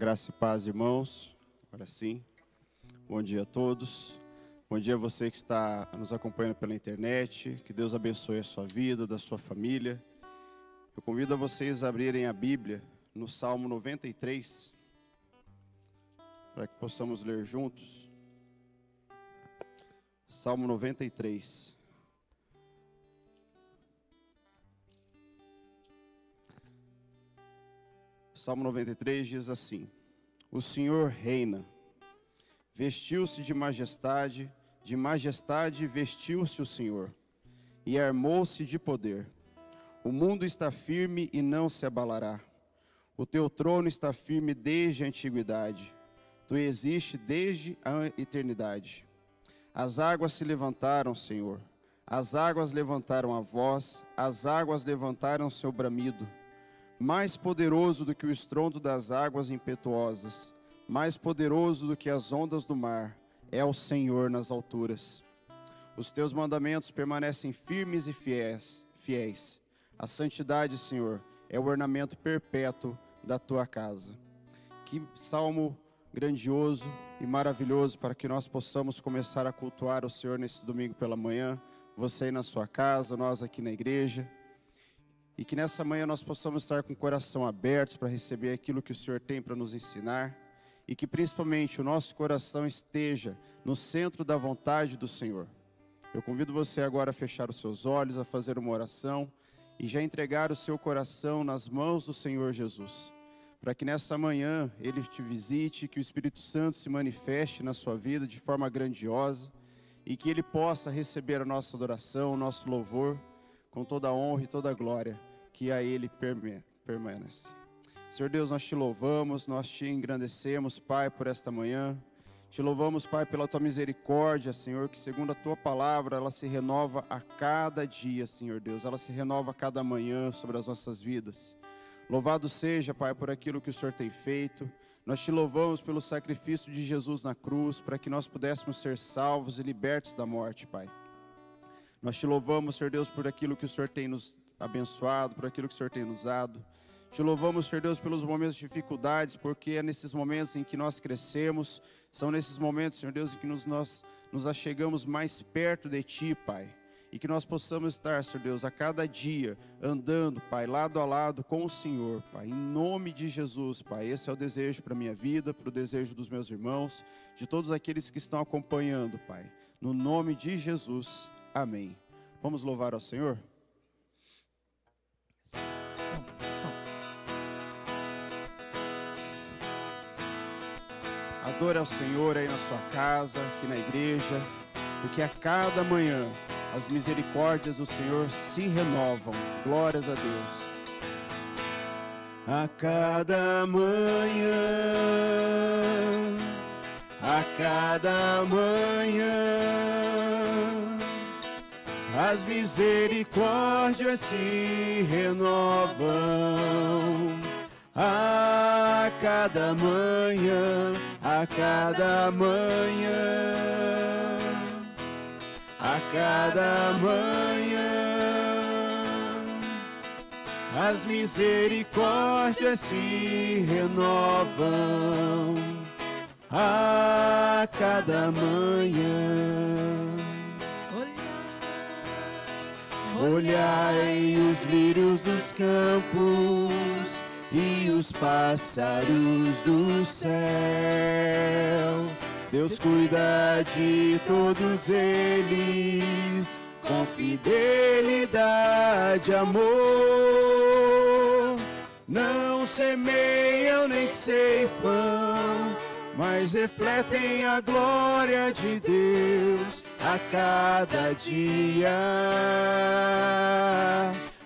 Graça e paz, irmãos. Agora sim. Bom dia a todos. Bom dia a você que está nos acompanhando pela internet. Que Deus abençoe a sua vida, da sua família. Eu convido a vocês a abrirem a Bíblia no Salmo 93, para que possamos ler juntos. Salmo 93. Salmo 93 diz assim: O Senhor reina, vestiu-se de majestade, de majestade vestiu-se o Senhor, e armou-se de poder. O mundo está firme e não se abalará. O teu trono está firme desde a antiguidade. Tu existes desde a eternidade. As águas se levantaram, Senhor. As águas levantaram a voz, as águas levantaram seu bramido mais poderoso do que o estrondo das águas impetuosas, mais poderoso do que as ondas do mar, é o Senhor nas alturas. Os teus mandamentos permanecem firmes e fiéis, fiéis. A santidade, Senhor, é o ornamento perpétuo da tua casa. Que salmo grandioso e maravilhoso para que nós possamos começar a cultuar o Senhor nesse domingo pela manhã, você aí na sua casa, nós aqui na igreja e que nessa manhã nós possamos estar com o coração aberto para receber aquilo que o Senhor tem para nos ensinar. E que principalmente o nosso coração esteja no centro da vontade do Senhor. Eu convido você agora a fechar os seus olhos, a fazer uma oração e já entregar o seu coração nas mãos do Senhor Jesus, para que nessa manhã ele te visite, que o Espírito Santo se manifeste na sua vida de forma grandiosa e que ele possa receber a nossa adoração, o nosso louvor com toda a honra e toda a glória que a Ele permanece. Senhor Deus, nós te louvamos, nós te engrandecemos, Pai, por esta manhã. Te louvamos, Pai, pela tua misericórdia, Senhor, que segundo a tua palavra, ela se renova a cada dia, Senhor Deus. Ela se renova a cada manhã sobre as nossas vidas. Louvado seja, Pai, por aquilo que o Senhor tem feito. Nós te louvamos pelo sacrifício de Jesus na cruz, para que nós pudéssemos ser salvos e libertos da morte, Pai. Nós te louvamos, Senhor Deus, por aquilo que o Senhor tem nos abençoado, por aquilo que o Senhor tem nos dado. Te louvamos, Senhor Deus, pelos momentos de dificuldades, porque é nesses momentos em que nós crescemos, são nesses momentos, Senhor Deus, em que nos, nós nos achegamos mais perto de Ti, Pai. E que nós possamos estar, Senhor Deus, a cada dia andando, Pai, lado a lado com o Senhor, Pai. Em nome de Jesus, Pai. Esse é o desejo para a minha vida, para o desejo dos meus irmãos, de todos aqueles que estão acompanhando, Pai. No nome de Jesus. Amém. Vamos louvar ao Senhor? Adore ao Senhor aí na sua casa, aqui na igreja, porque a cada manhã as misericórdias do Senhor se renovam. Glórias a Deus. A cada manhã, a cada manhã, as misericórdias se renovam. A cada manhã a cada manhã, a cada manhã, as misericórdias se renovam a cada manhã. Olhai os lírios dos campos e os pássaros do céu. Deus cuida de todos eles com fidelidade, amor. Não semeiam nem ceifam, mas refletem a glória de Deus a cada dia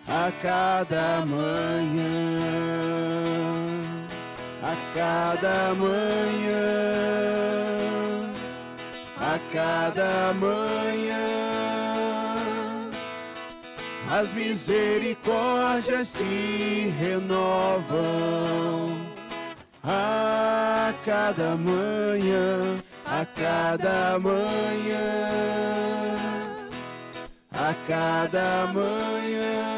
a cada manhã, a cada manhã, a cada manhã, as misericórdias se renovam. A cada manhã, a cada manhã, a cada manhã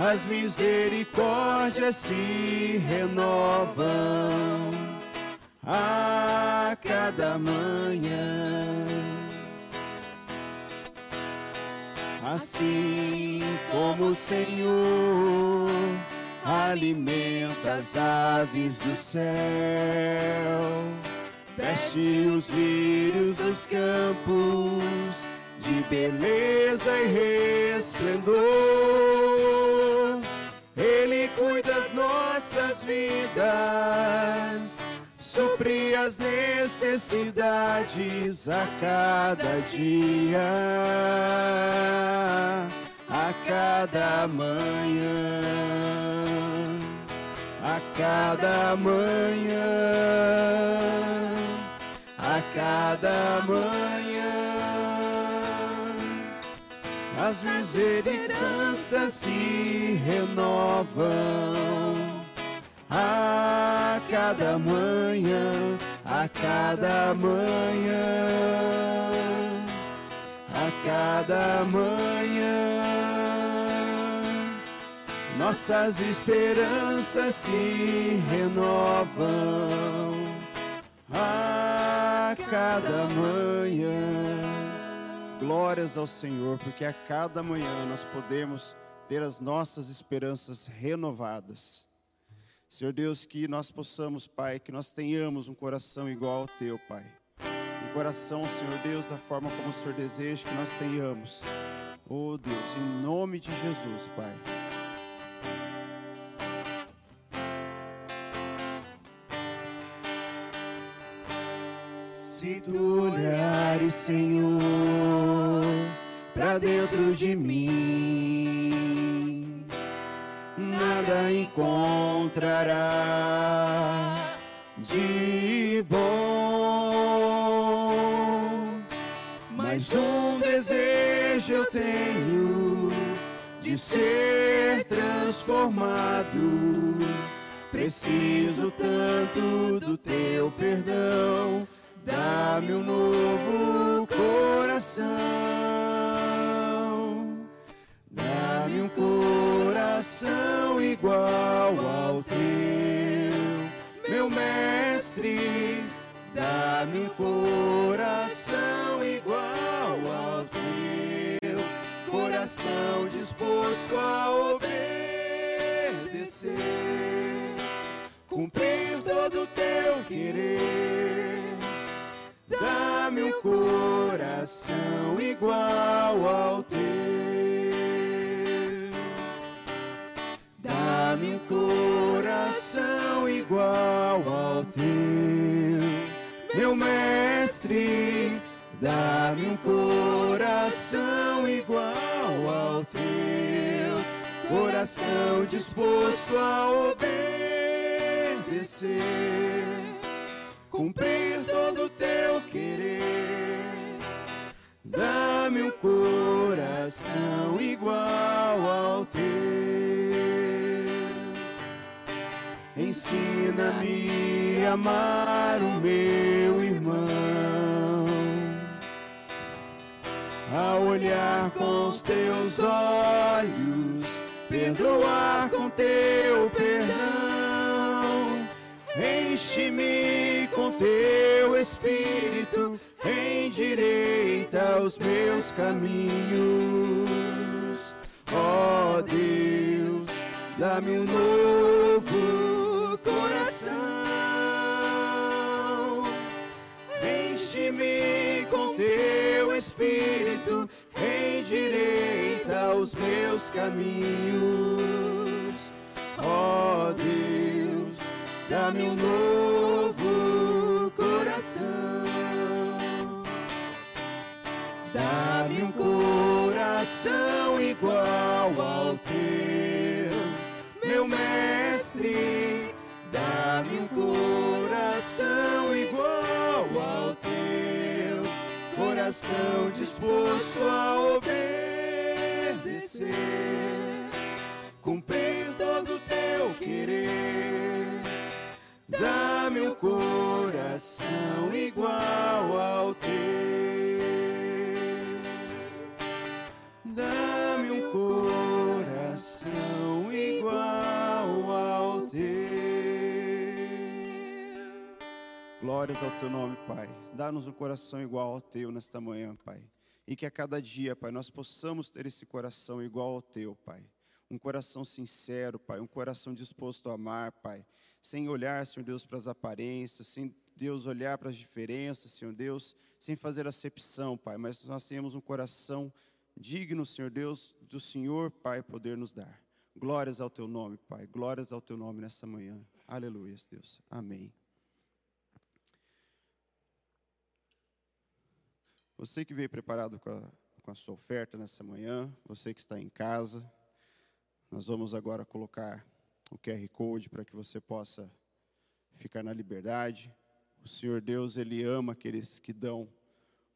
as misericórdias se renovam a cada manhã. Assim como o Senhor alimenta as aves do céu, veste os lírios dos campos de beleza e resplendor. Ele cuida das nossas vidas, supre as necessidades a cada dia, a cada manhã, a cada manhã, a cada manhã as misericórdias se renovam a cada manhã, a cada manhã, a cada manhã. Nossas esperanças se renovam a cada manhã. Glórias ao Senhor, porque a cada manhã nós podemos ter as nossas esperanças renovadas. Senhor Deus, que nós possamos, Pai, que nós tenhamos um coração igual ao teu, Pai. Um coração, Senhor Deus, da forma como o Senhor deseja que nós tenhamos. Oh Deus, em nome de Jesus, Pai. Se tu olhares, Senhor, para dentro de mim, nada encontrará de bom. Mas um desejo eu tenho de ser transformado. Preciso tanto do teu perdão Dá-me um novo coração, dá-me um coração igual ao teu, meu mestre. Dá-me um coração igual ao teu, coração disposto a obedecer, cumprir todo o teu querer Dá-me um coração igual ao teu. Dá-me um coração igual ao teu, meu mestre. Dá-me um coração igual ao teu, coração disposto a obedecer cumprir todo o teu querer. Dá-me um coração igual ao teu. Ensina-me a amar o meu irmão, a olhar com os teus olhos, perdoar com teu perdão. Enche-me com teu espírito, endireita os meus caminhos. Ó oh Deus, dá-me um novo coração. Enche-me com teu espírito, endireita os meus caminhos. Ó oh Deus, dá-me um novo Dá-me um coração igual ao teu, meu mestre. Dá-me um coração igual ao teu, coração disposto a obedecer, cumprir todo o teu querer. Dá-me um coração igual ao teu. Dá-me um coração igual ao teu. Glórias ao teu nome, Pai. Dá-nos um coração igual ao teu nesta manhã, Pai. E que a cada dia, Pai, nós possamos ter esse coração igual ao teu, Pai um coração sincero, Pai, um coração disposto a amar, Pai, sem olhar, Senhor Deus, para as aparências, sem Deus olhar para as diferenças, Senhor Deus, sem fazer acepção, Pai. Mas nós temos um coração digno, Senhor Deus, do Senhor, Pai, poder nos dar. Glórias ao teu nome, Pai. Glórias ao teu nome nessa manhã. Aleluia, Deus. Amém. Você que veio preparado com a, com a sua oferta nessa manhã, você que está em casa, nós vamos agora colocar o QR Code para que você possa ficar na liberdade. O Senhor Deus, Ele ama aqueles que dão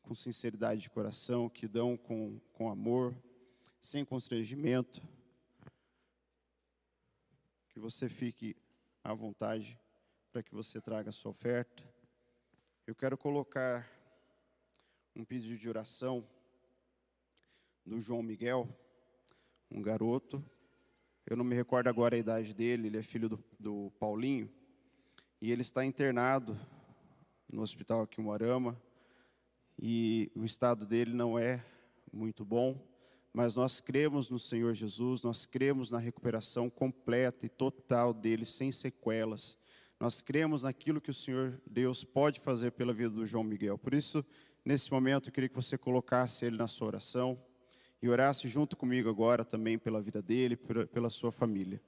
com sinceridade de coração, que dão com, com amor, sem constrangimento. Que você fique à vontade para que você traga a sua oferta. Eu quero colocar um pedido de oração do João Miguel, um garoto. Eu não me recordo agora a idade dele, ele é filho do, do Paulinho. E ele está internado no hospital aqui em Moarama. E o estado dele não é muito bom. Mas nós cremos no Senhor Jesus, nós cremos na recuperação completa e total dele, sem sequelas. Nós cremos naquilo que o Senhor Deus pode fazer pela vida do João Miguel. Por isso, Nesse momento, eu queria que você colocasse ele na sua oração e orasse junto comigo agora também pela vida dele, pela sua família.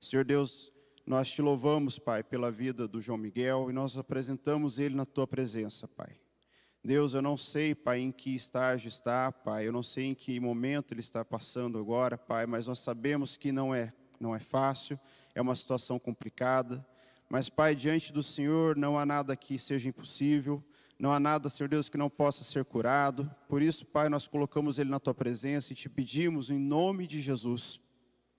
Senhor Deus, nós te louvamos, Pai, pela vida do João Miguel e nós apresentamos ele na tua presença, Pai. Deus, eu não sei, Pai, em que estágio está, Pai, eu não sei em que momento ele está passando agora, Pai, mas nós sabemos que não é, não é fácil, é uma situação complicada, mas, Pai, diante do Senhor não há nada que seja impossível. Não há nada, Senhor Deus, que não possa ser curado. Por isso, Pai, nós colocamos ele na tua presença e te pedimos, em nome de Jesus,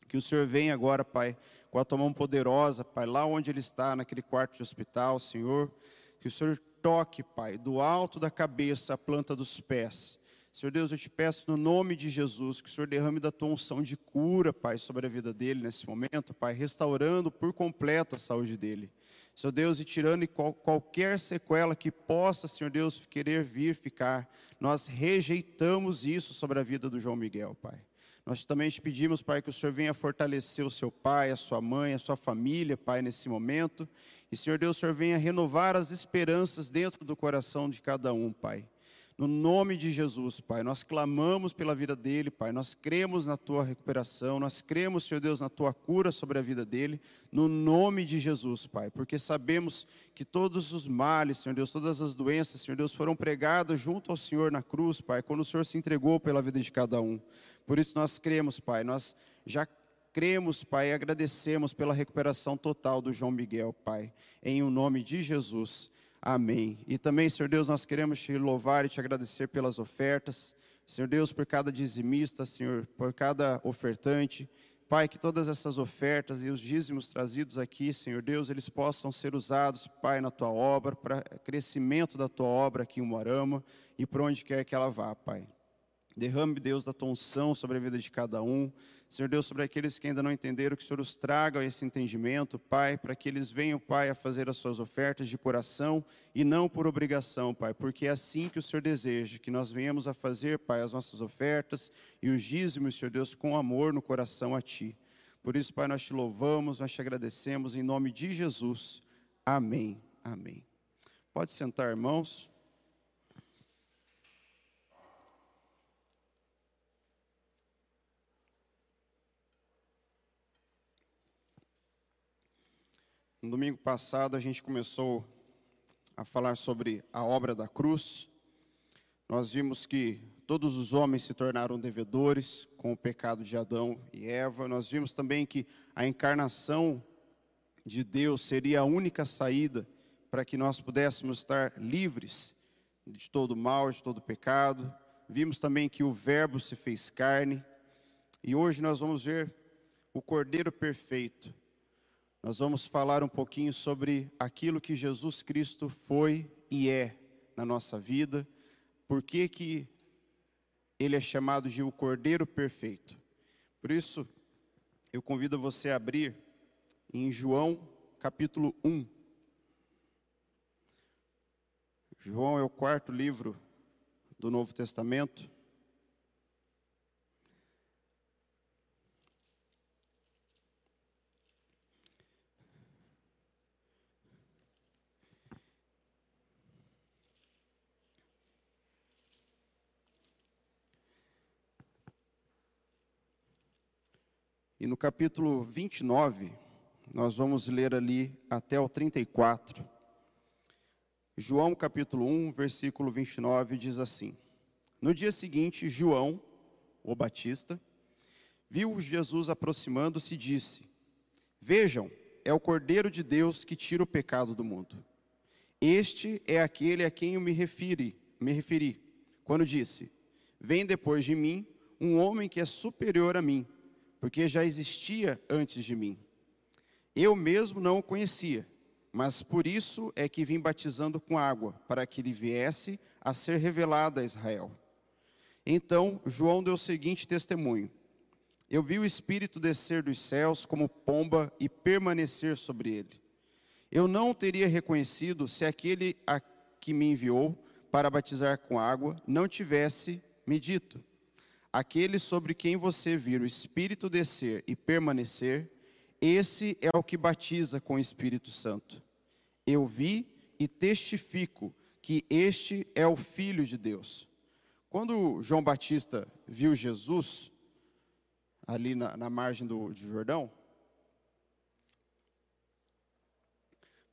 que o Senhor venha agora, Pai, com a tua mão poderosa, Pai, lá onde ele está, naquele quarto de hospital, Senhor. Que o Senhor toque, Pai, do alto da cabeça à planta dos pés. Senhor Deus, eu te peço no nome de Jesus que o Senhor derrame da tua unção de cura, Pai, sobre a vida dele nesse momento, Pai, restaurando por completo a saúde dele. Senhor Deus, e tirando qual, qualquer sequela que possa, Senhor Deus, querer vir ficar, nós rejeitamos isso sobre a vida do João Miguel, Pai. Nós também te pedimos, Pai, que o Senhor venha fortalecer o seu pai, a sua mãe, a sua família, Pai, nesse momento. E, Senhor Deus, o Senhor venha renovar as esperanças dentro do coração de cada um, Pai. No nome de Jesus, Pai, nós clamamos pela vida dele, Pai. Nós cremos na tua recuperação, nós cremos, Senhor Deus, na tua cura sobre a vida dele, no nome de Jesus, Pai, porque sabemos que todos os males, Senhor Deus, todas as doenças, Senhor Deus, foram pregadas junto ao Senhor na cruz, Pai, quando o Senhor se entregou pela vida de cada um. Por isso nós cremos, Pai, nós já cremos, Pai, e agradecemos pela recuperação total do João Miguel, Pai, em o nome de Jesus. Amém. E também, Senhor Deus, nós queremos te louvar e te agradecer pelas ofertas. Senhor Deus, por cada dizimista, Senhor, por cada ofertante. Pai, que todas essas ofertas e os dízimos trazidos aqui, Senhor Deus, eles possam ser usados, Pai, na tua obra, para crescimento da tua obra aqui em Moarama e por onde quer que ela vá, Pai. Derrame, Deus, da tua unção sobre a vida de cada um. Senhor Deus, sobre aqueles que ainda não entenderam, que o Senhor os traga esse entendimento, Pai, para que eles venham, Pai, a fazer as suas ofertas de coração e não por obrigação, Pai, porque é assim que o Senhor deseja, que nós venhamos a fazer, Pai, as nossas ofertas e os dízimos, Senhor Deus, com amor no coração a Ti. Por isso, Pai, nós te louvamos, nós te agradecemos em nome de Jesus. Amém. Amém. Pode sentar, irmãos. No domingo passado a gente começou a falar sobre a obra da cruz. Nós vimos que todos os homens se tornaram devedores com o pecado de Adão e Eva. Nós vimos também que a encarnação de Deus seria a única saída para que nós pudéssemos estar livres de todo mal, de todo pecado. Vimos também que o Verbo se fez carne. E hoje nós vamos ver o Cordeiro perfeito nós vamos falar um pouquinho sobre aquilo que Jesus Cristo foi e é na nossa vida, por que que ele é chamado de o Cordeiro Perfeito. Por isso, eu convido você a abrir em João capítulo 1. João é o quarto livro do Novo Testamento. E no capítulo 29, nós vamos ler ali até o 34. João capítulo 1, versículo 29 diz assim: No dia seguinte, João, o Batista, viu Jesus aproximando-se e disse: Vejam, é o Cordeiro de Deus que tira o pecado do mundo. Este é aquele a quem eu me referi, me referi, quando disse: Vem depois de mim um homem que é superior a mim porque já existia antes de mim. Eu mesmo não o conhecia, mas por isso é que vim batizando com água, para que ele viesse a ser revelado a Israel. Então João deu o seguinte testemunho: Eu vi o Espírito descer dos céus como pomba e permanecer sobre ele. Eu não teria reconhecido se aquele a que me enviou para batizar com água não tivesse me dito Aquele sobre quem você vir o Espírito descer e permanecer, esse é o que batiza com o Espírito Santo. Eu vi e testifico que este é o Filho de Deus. Quando João Batista viu Jesus, ali na, na margem do de Jordão,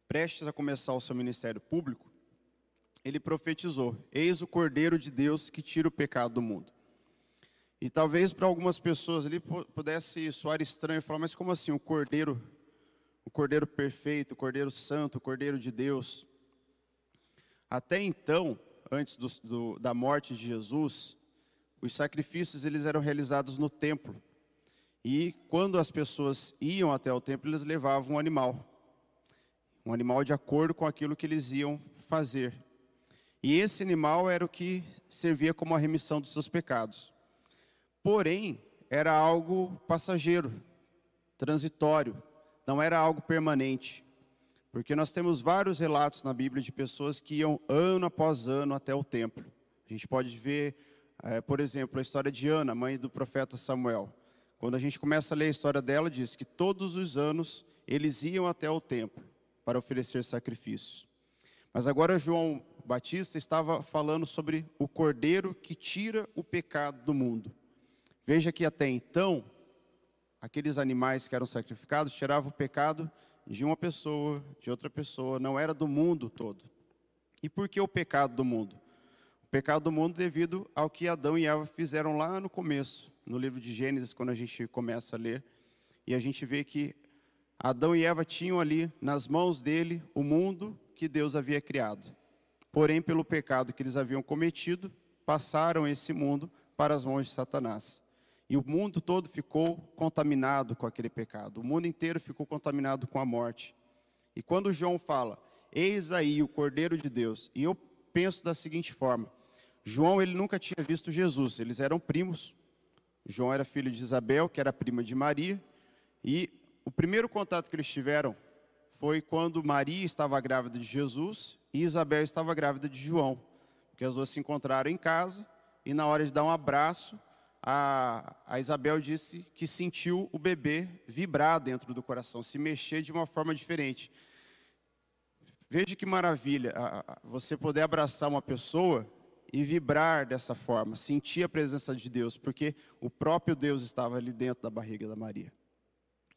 prestes a começar o seu ministério público, ele profetizou: Eis o Cordeiro de Deus que tira o pecado do mundo. E talvez para algumas pessoas ali pudesse soar estranho falar, mas como assim o cordeiro, o cordeiro perfeito, o cordeiro santo, o cordeiro de Deus? Até então, antes do, do, da morte de Jesus, os sacrifícios eles eram realizados no templo. E quando as pessoas iam até o templo, eles levavam um animal. Um animal de acordo com aquilo que eles iam fazer. E esse animal era o que servia como a remissão dos seus pecados. Porém, era algo passageiro, transitório, não era algo permanente. Porque nós temos vários relatos na Bíblia de pessoas que iam ano após ano até o templo. A gente pode ver, é, por exemplo, a história de Ana, mãe do profeta Samuel. Quando a gente começa a ler a história dela, diz que todos os anos eles iam até o templo para oferecer sacrifícios. Mas agora João Batista estava falando sobre o cordeiro que tira o pecado do mundo. Veja que até então, aqueles animais que eram sacrificados tiravam o pecado de uma pessoa, de outra pessoa, não era do mundo todo. E por que o pecado do mundo? O pecado do mundo devido ao que Adão e Eva fizeram lá no começo, no livro de Gênesis, quando a gente começa a ler, e a gente vê que Adão e Eva tinham ali nas mãos dele o mundo que Deus havia criado. Porém, pelo pecado que eles haviam cometido, passaram esse mundo para as mãos de Satanás. E o mundo todo ficou contaminado com aquele pecado. O mundo inteiro ficou contaminado com a morte. E quando João fala, eis aí o Cordeiro de Deus, e eu penso da seguinte forma: João ele nunca tinha visto Jesus, eles eram primos. João era filho de Isabel, que era prima de Maria, e o primeiro contato que eles tiveram foi quando Maria estava grávida de Jesus e Isabel estava grávida de João, porque as duas se encontraram em casa e na hora de dar um abraço, a, a Isabel disse que sentiu o bebê vibrar dentro do coração, se mexer de uma forma diferente. Veja que maravilha você poder abraçar uma pessoa e vibrar dessa forma, sentir a presença de Deus, porque o próprio Deus estava ali dentro da barriga da Maria.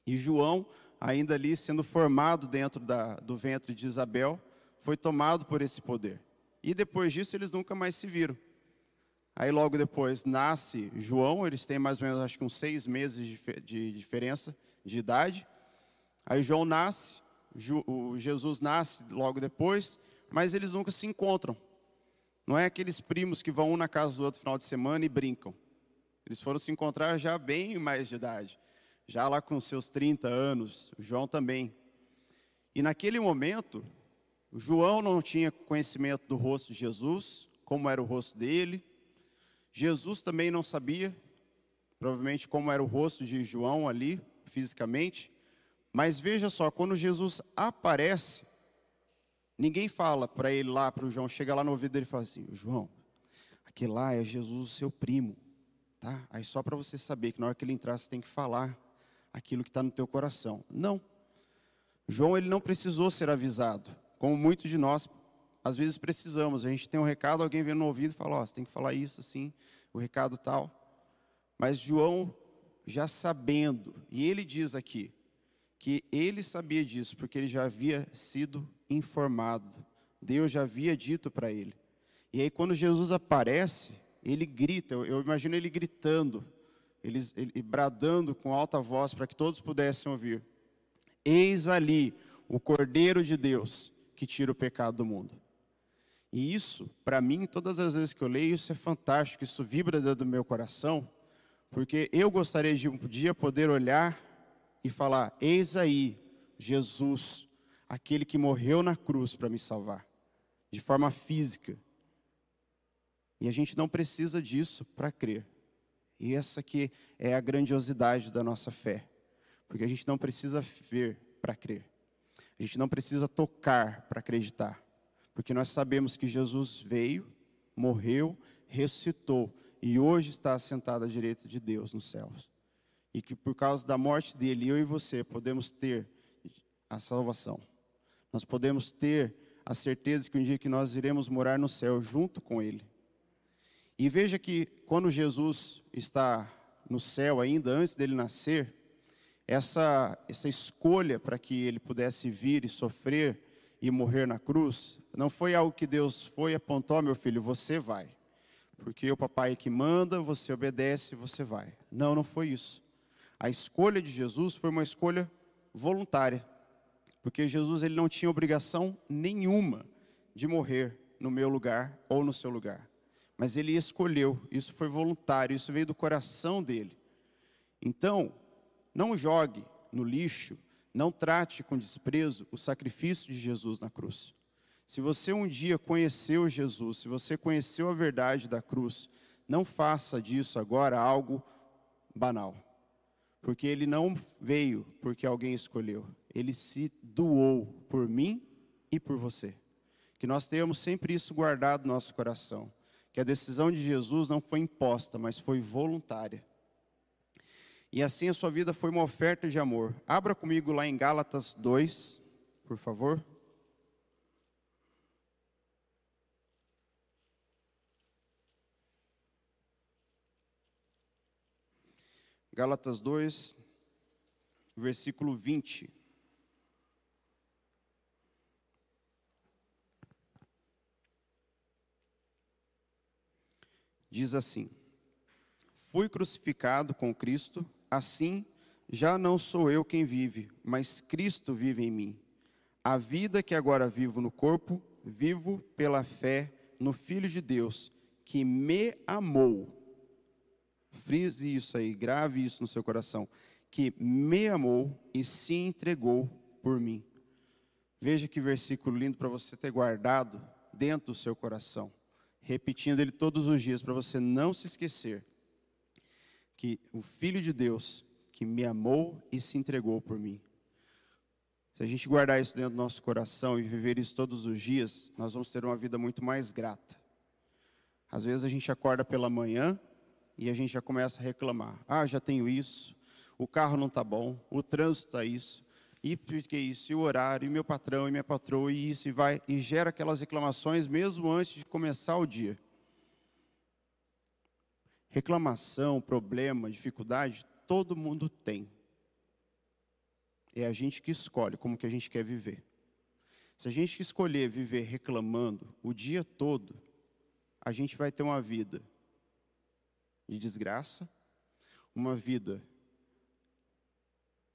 E João, ainda ali sendo formado dentro da, do ventre de Isabel, foi tomado por esse poder. E depois disso eles nunca mais se viram. Aí logo depois nasce João, eles têm mais ou menos acho que uns seis meses de, de diferença de idade. Aí João nasce, Ju, Jesus nasce logo depois, mas eles nunca se encontram. Não é aqueles primos que vão um na casa do outro final de semana e brincam. Eles foram se encontrar já bem mais de idade, já lá com seus 30 anos, João também. E naquele momento, João não tinha conhecimento do rosto de Jesus, como era o rosto dele, Jesus também não sabia, provavelmente, como era o rosto de João ali, fisicamente. Mas veja só, quando Jesus aparece, Ninguém fala para ele lá, para o João, chega lá no ouvido dele e fala assim: João, aquele lá é Jesus, o seu primo, tá? Aí só para você saber que na hora que ele entrar, você tem que falar aquilo que está no teu coração. Não. João, ele não precisou ser avisado, como muitos de nós, às vezes precisamos. A gente tem um recado, alguém vem no ouvido e fala: Ó, oh, você tem que falar isso, assim, o recado tal. Mas João, já sabendo, e ele diz aqui, que ele sabia disso, porque ele já havia sido informado. Deus já havia dito para ele. E aí, quando Jesus aparece, ele grita, eu, eu imagino ele gritando, ele, ele bradando com alta voz para que todos pudessem ouvir: Eis ali o Cordeiro de Deus que tira o pecado do mundo. E isso, para mim, todas as vezes que eu leio, isso é fantástico, isso vibra dentro do meu coração, porque eu gostaria de um dia poder olhar e falar: Eis aí Jesus, aquele que morreu na cruz para me salvar, de forma física. E a gente não precisa disso para crer. E essa aqui é a grandiosidade da nossa fé. Porque a gente não precisa ver para crer. A gente não precisa tocar para acreditar. Porque nós sabemos que Jesus veio, morreu, ressuscitou e hoje está assentado à direita de Deus nos céus e que por causa da morte dele, eu e você podemos ter a salvação. Nós podemos ter a certeza que um dia que nós iremos morar no céu junto com ele. E veja que quando Jesus está no céu ainda, antes dele nascer, essa, essa escolha para que ele pudesse vir e sofrer e morrer na cruz, não foi algo que Deus foi apontou, meu filho, você vai. Porque o papai que manda, você obedece, você vai. Não, não foi isso. A escolha de Jesus foi uma escolha voluntária, porque Jesus ele não tinha obrigação nenhuma de morrer no meu lugar ou no seu lugar. Mas ele escolheu, isso foi voluntário, isso veio do coração dele. Então, não jogue no lixo, não trate com desprezo o sacrifício de Jesus na cruz. Se você um dia conheceu Jesus, se você conheceu a verdade da cruz, não faça disso agora algo banal. Porque ele não veio porque alguém escolheu, ele se doou por mim e por você. Que nós tenhamos sempre isso guardado no nosso coração. Que a decisão de Jesus não foi imposta, mas foi voluntária. E assim a sua vida foi uma oferta de amor. Abra comigo lá em Gálatas 2, por favor. Gálatas 2, versículo 20. Diz assim: Fui crucificado com Cristo, assim já não sou eu quem vive, mas Cristo vive em mim. A vida que agora vivo no corpo, vivo pela fé no Filho de Deus, que me amou frise isso aí, grave isso no seu coração, que me amou e se entregou por mim. Veja que versículo lindo para você ter guardado dentro do seu coração, repetindo ele todos os dias para você não se esquecer que o Filho de Deus que me amou e se entregou por mim. Se a gente guardar isso dentro do nosso coração e viver isso todos os dias, nós vamos ter uma vida muito mais grata. Às vezes a gente acorda pela manhã e a gente já começa a reclamar. Ah, já tenho isso, o carro não está bom, o trânsito está isso, e que isso, e o horário, e meu patrão, e minha patroa, e isso, e vai, e gera aquelas reclamações mesmo antes de começar o dia. Reclamação, problema, dificuldade, todo mundo tem. É a gente que escolhe como que a gente quer viver. Se a gente escolher viver reclamando o dia todo, a gente vai ter uma vida de desgraça, uma vida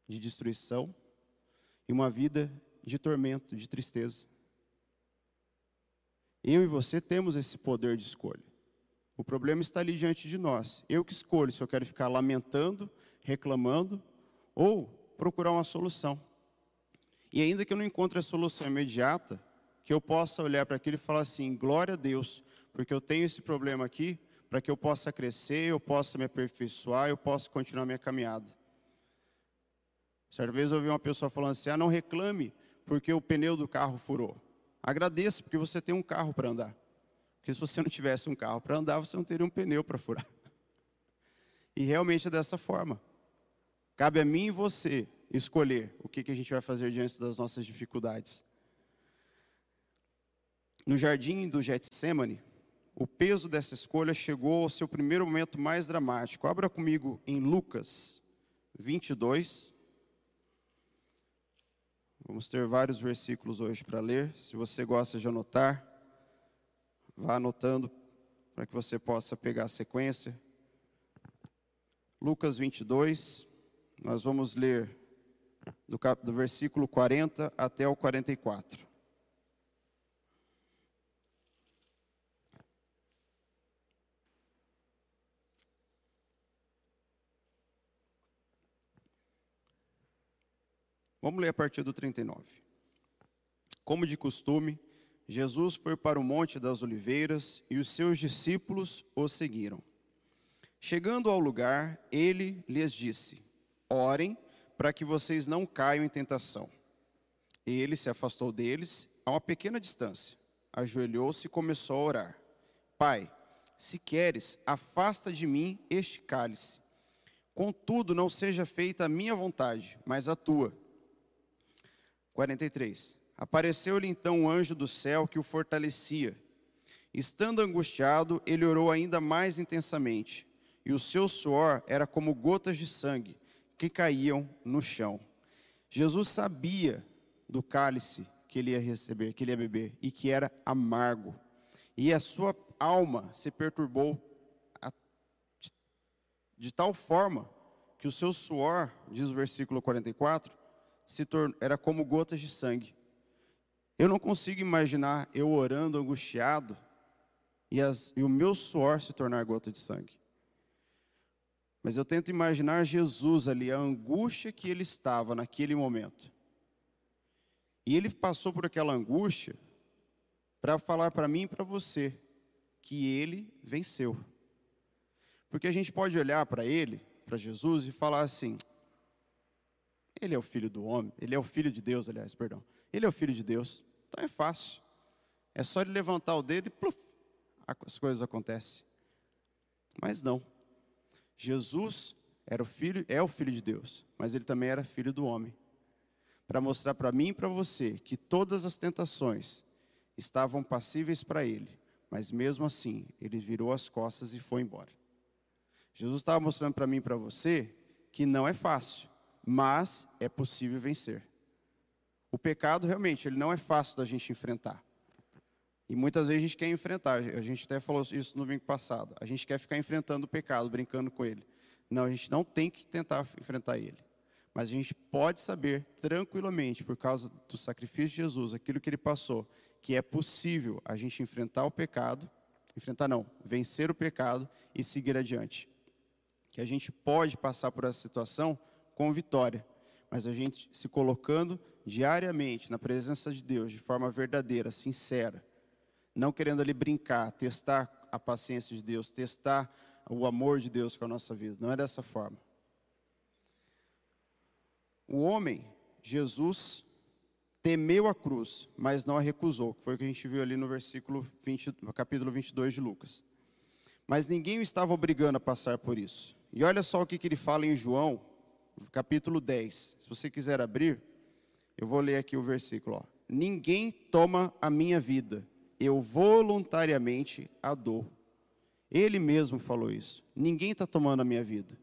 de destruição e uma vida de tormento, de tristeza. Eu e você temos esse poder de escolha. O problema está ali diante de nós. Eu que escolho se eu quero ficar lamentando, reclamando ou procurar uma solução. E ainda que eu não encontre a solução imediata, que eu possa olhar para aquilo e falar assim: glória a Deus, porque eu tenho esse problema aqui, para que eu possa crescer, eu possa me aperfeiçoar, eu possa continuar minha caminhada. Certa vez eu ouvi uma pessoa falando assim: ah, não reclame porque o pneu do carro furou. Agradeça, porque você tem um carro para andar. Porque se você não tivesse um carro para andar, você não teria um pneu para furar. E realmente é dessa forma. Cabe a mim e você escolher o que, que a gente vai fazer diante das nossas dificuldades. No jardim do Getsemane, o peso dessa escolha chegou ao seu primeiro momento mais dramático. Abra comigo em Lucas 22. Vamos ter vários versículos hoje para ler. Se você gosta de anotar, vá anotando para que você possa pegar a sequência. Lucas 22, nós vamos ler do, cap, do versículo 40 até o 44. Vamos ler a partir do 39. Como de costume, Jesus foi para o Monte das Oliveiras e os seus discípulos o seguiram. Chegando ao lugar, ele lhes disse: Orem para que vocês não caiam em tentação. Ele se afastou deles a uma pequena distância, ajoelhou-se e começou a orar: Pai, se queres, afasta de mim este cálice. Contudo, não seja feita a minha vontade, mas a tua. 43. Apareceu-lhe então um anjo do céu que o fortalecia. Estando angustiado, ele orou ainda mais intensamente, e o seu suor era como gotas de sangue que caíam no chão. Jesus sabia do cálice que ele ia receber, que ele ia beber, e que era amargo. E a sua alma se perturbou de, tal forma que o seu suor, diz o versículo 44, se tornou, era como gotas de sangue. Eu não consigo imaginar eu orando angustiado e, as, e o meu suor se tornar gota de sangue. Mas eu tento imaginar Jesus ali, a angústia que ele estava naquele momento. E ele passou por aquela angústia para falar para mim e para você que ele venceu. Porque a gente pode olhar para ele, para Jesus, e falar assim: ele é o filho do homem, ele é o filho de Deus, aliás, perdão. Ele é o filho de Deus. Então é fácil. É só ele levantar o dedo e pluf, as coisas acontecem. Mas não. Jesus era o filho, é o filho de Deus, mas ele também era filho do homem. Para mostrar para mim e para você que todas as tentações estavam passíveis para ele, mas mesmo assim, ele virou as costas e foi embora. Jesus estava mostrando para mim e para você que não é fácil, mas é possível vencer. O pecado realmente, ele não é fácil da gente enfrentar. E muitas vezes a gente quer enfrentar, a gente até falou isso no domingo passado. A gente quer ficar enfrentando o pecado, brincando com ele. Não, a gente não tem que tentar enfrentar ele. Mas a gente pode saber tranquilamente, por causa do sacrifício de Jesus, aquilo que ele passou, que é possível a gente enfrentar o pecado, enfrentar não, vencer o pecado e seguir adiante. Que a gente pode passar por essa situação com vitória, mas a gente se colocando diariamente na presença de Deus de forma verdadeira, sincera, não querendo ali brincar, testar a paciência de Deus, testar o amor de Deus com a nossa vida. Não é dessa forma. O homem, Jesus, temeu a cruz, mas não a recusou, que foi o que a gente viu ali no versículo 20, no capítulo 22 de Lucas. Mas ninguém o estava obrigando a passar por isso. E olha só o que, que ele fala em João, capítulo 10. Se você quiser abrir, eu vou ler aqui o versículo. Ó. Ninguém toma a minha vida, eu voluntariamente a dou. Ele mesmo falou isso. Ninguém está tomando a minha vida.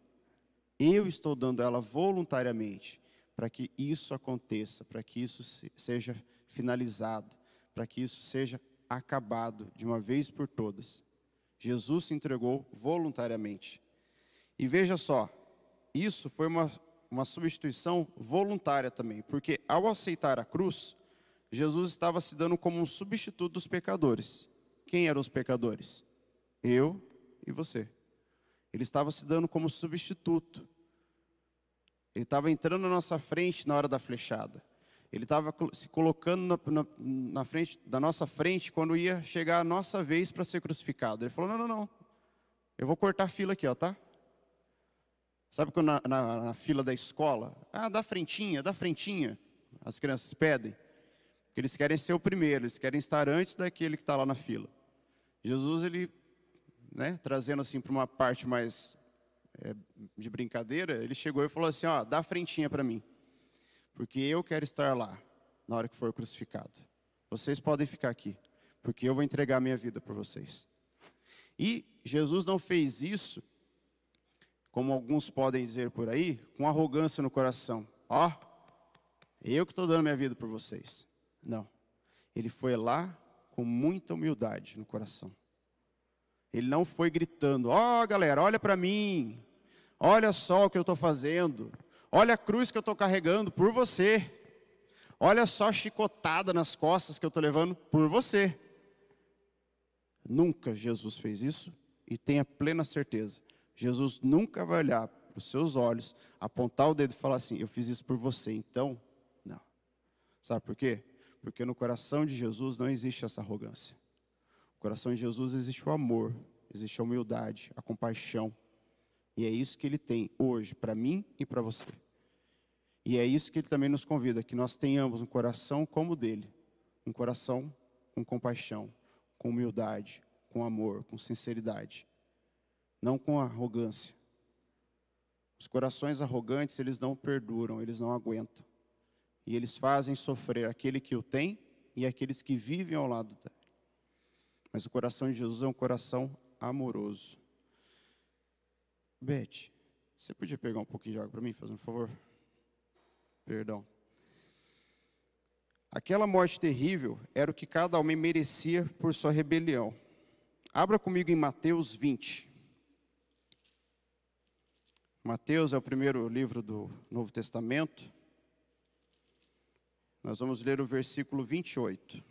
Eu estou dando ela voluntariamente para que isso aconteça, para que isso seja finalizado, para que isso seja acabado de uma vez por todas. Jesus se entregou voluntariamente. E veja só, isso foi uma, uma substituição voluntária também, porque ao aceitar a cruz, Jesus estava se dando como um substituto dos pecadores. Quem eram os pecadores? Eu e você. Ele estava se dando como substituto. Ele estava entrando na nossa frente na hora da flechada. Ele estava se colocando na, na, na, frente, da nossa frente quando ia chegar a nossa vez para ser crucificado. Ele falou: não, não, não. Eu vou cortar a fila aqui, ó, tá? Sabe quando na, na, na, fila da escola? Ah, dá frentinha, dá frentinha. As crianças pedem. Porque eles querem ser o primeiro, eles querem estar antes daquele que está lá na fila. Jesus, ele, né, trazendo assim para uma parte mais é, de brincadeira, ele chegou e falou assim: ó, dá frentinha para mim, porque eu quero estar lá na hora que for crucificado. Vocês podem ficar aqui, porque eu vou entregar a minha vida por vocês. E Jesus não fez isso, como alguns podem dizer por aí, com arrogância no coração. Ó, eu que estou dando minha vida por vocês. Não. Ele foi lá com muita humildade no coração. Ele não foi gritando: Ó, oh, galera, olha para mim. Olha só o que eu estou fazendo. Olha a cruz que eu estou carregando por você. Olha só a chicotada nas costas que eu estou levando por você. Nunca Jesus fez isso e tenha plena certeza. Jesus nunca vai olhar para os seus olhos, apontar o dedo e falar assim: Eu fiz isso por você, então, não. Sabe por quê? Porque no coração de Jesus não existe essa arrogância. No coração de Jesus existe o amor, existe a humildade, a compaixão. E é isso que ele tem hoje para mim e para você. E é isso que ele também nos convida, que nós tenhamos um coração como o dele, um coração com compaixão, com humildade, com amor, com sinceridade, não com arrogância. Os corações arrogantes, eles não perduram, eles não aguentam. E eles fazem sofrer aquele que o tem e aqueles que vivem ao lado dele. Mas o coração de Jesus é um coração amoroso. Beth, você podia pegar um pouquinho de água para mim, fazendo um favor? Perdão. Aquela morte terrível era o que cada homem merecia por sua rebelião. Abra comigo em Mateus 20. Mateus é o primeiro livro do Novo Testamento. Nós vamos ler o versículo 28.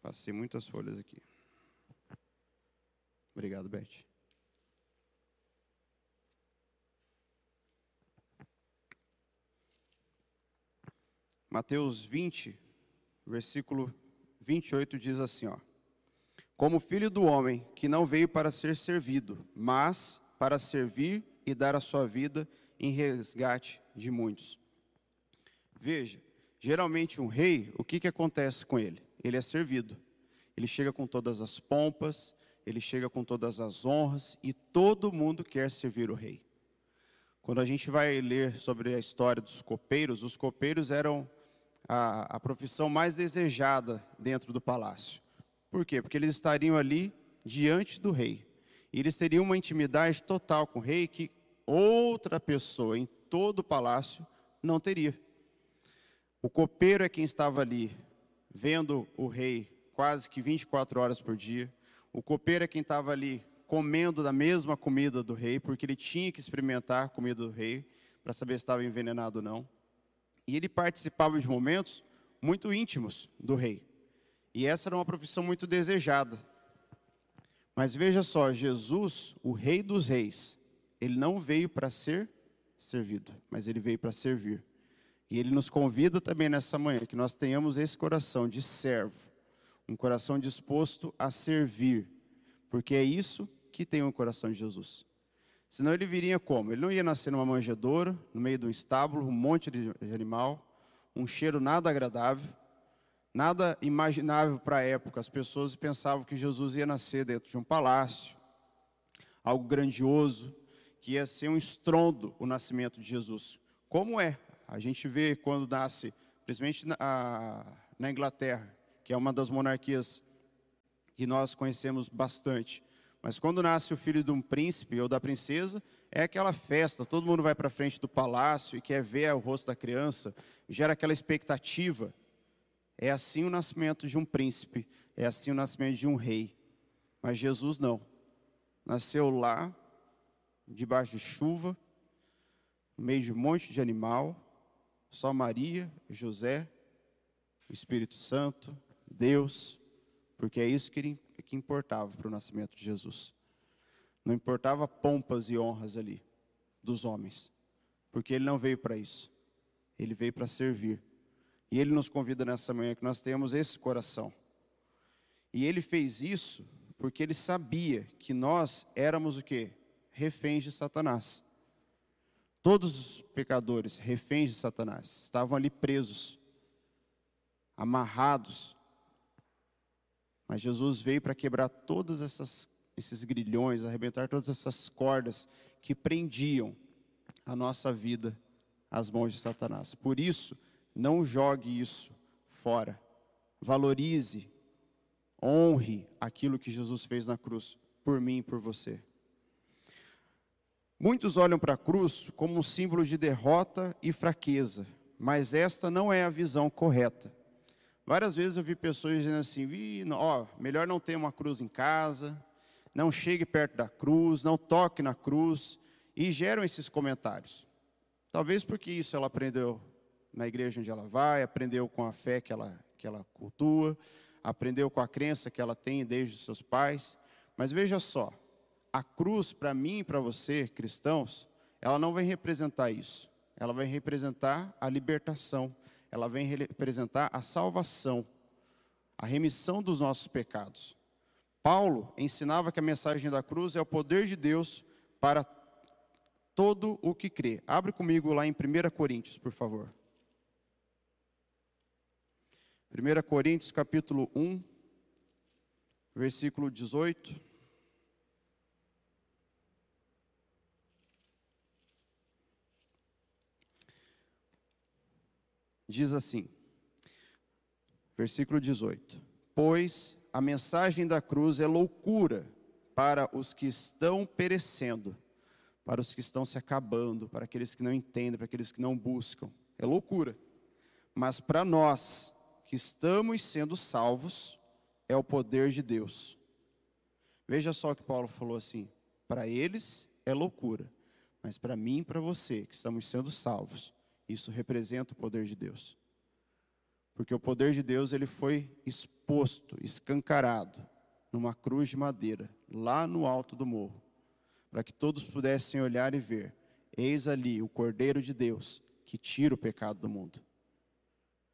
Passei muitas folhas aqui. Obrigado, Beth. Mateus 20, versículo 28 diz assim, ó: Como filho do homem que não veio para ser servido, mas para servir e dar a sua vida em resgate de muitos. Veja, geralmente um rei, o que, que acontece com ele? Ele é servido. Ele chega com todas as pompas, ele chega com todas as honras e todo mundo quer servir o rei. Quando a gente vai ler sobre a história dos copeiros, os copeiros eram a, a profissão mais desejada dentro do palácio. Por quê? Porque eles estariam ali diante do rei. E eles teriam uma intimidade total com o rei que outra pessoa em todo o palácio não teria. O copeiro é quem estava ali vendo o rei quase que 24 horas por dia. O copeiro é quem estava ali comendo da mesma comida do rei, porque ele tinha que experimentar a comida do rei para saber se estava envenenado ou não. E ele participava de momentos muito íntimos do rei. E essa era uma profissão muito desejada. Mas veja só, Jesus, o rei dos reis, ele não veio para ser servido, mas ele veio para servir. E ele nos convida também nessa manhã que nós tenhamos esse coração de servo, um coração disposto a servir, porque é isso que tem o coração de Jesus. Senão ele viria como? Ele não ia nascer numa manjedoura, no meio de um estábulo, um monte de animal, um cheiro nada agradável, nada imaginável para a época. As pessoas pensavam que Jesus ia nascer dentro de um palácio, algo grandioso, que ia ser um estrondo o nascimento de Jesus. Como é? A gente vê quando nasce, principalmente na, na Inglaterra, que é uma das monarquias que nós conhecemos bastante. Mas quando nasce o filho de um príncipe ou da princesa, é aquela festa, todo mundo vai para frente do palácio e quer ver o rosto da criança, gera aquela expectativa. É assim o nascimento de um príncipe, é assim o nascimento de um rei. Mas Jesus não. Nasceu lá, debaixo de chuva, no meio de um monte de animal, só Maria, José, o Espírito Santo, Deus, porque é isso que ele que importava para o nascimento de Jesus. Não importava pompas e honras ali dos homens, porque ele não veio para isso. Ele veio para servir. E ele nos convida nessa manhã que nós tenhamos esse coração. E ele fez isso porque ele sabia que nós éramos o quê? Reféns de Satanás. Todos os pecadores, reféns de Satanás, estavam ali presos, amarrados. Mas Jesus veio para quebrar todos esses grilhões, arrebentar todas essas cordas que prendiam a nossa vida às mãos de Satanás. Por isso, não jogue isso fora. Valorize, honre aquilo que Jesus fez na cruz por mim e por você. Muitos olham para a cruz como um símbolo de derrota e fraqueza, mas esta não é a visão correta. Várias vezes eu vi pessoas dizendo assim: ó, melhor não ter uma cruz em casa, não chegue perto da cruz, não toque na cruz, e geram esses comentários. Talvez porque isso ela aprendeu na igreja onde ela vai, aprendeu com a fé que ela, que ela cultua, aprendeu com a crença que ela tem desde os seus pais. Mas veja só, a cruz, para mim e para você, cristãos, ela não vem representar isso. Ela vai representar a libertação, ela vem representar a salvação, a remissão dos nossos pecados. Paulo ensinava que a mensagem da cruz é o poder de Deus para todo o que crê. Abre comigo lá em 1 Coríntios, por favor. 1 Coríntios capítulo 1, versículo 18. Diz assim, versículo 18: Pois a mensagem da cruz é loucura para os que estão perecendo, para os que estão se acabando, para aqueles que não entendem, para aqueles que não buscam. É loucura. Mas para nós, que estamos sendo salvos é o poder de Deus. Veja só o que Paulo falou assim: para eles é loucura, mas para mim e para você, que estamos sendo salvos, isso representa o poder de Deus. Porque o poder de Deus ele foi exposto, escancarado numa cruz de madeira, lá no alto do morro, para que todos pudessem olhar e ver: eis ali o Cordeiro de Deus que tira o pecado do mundo.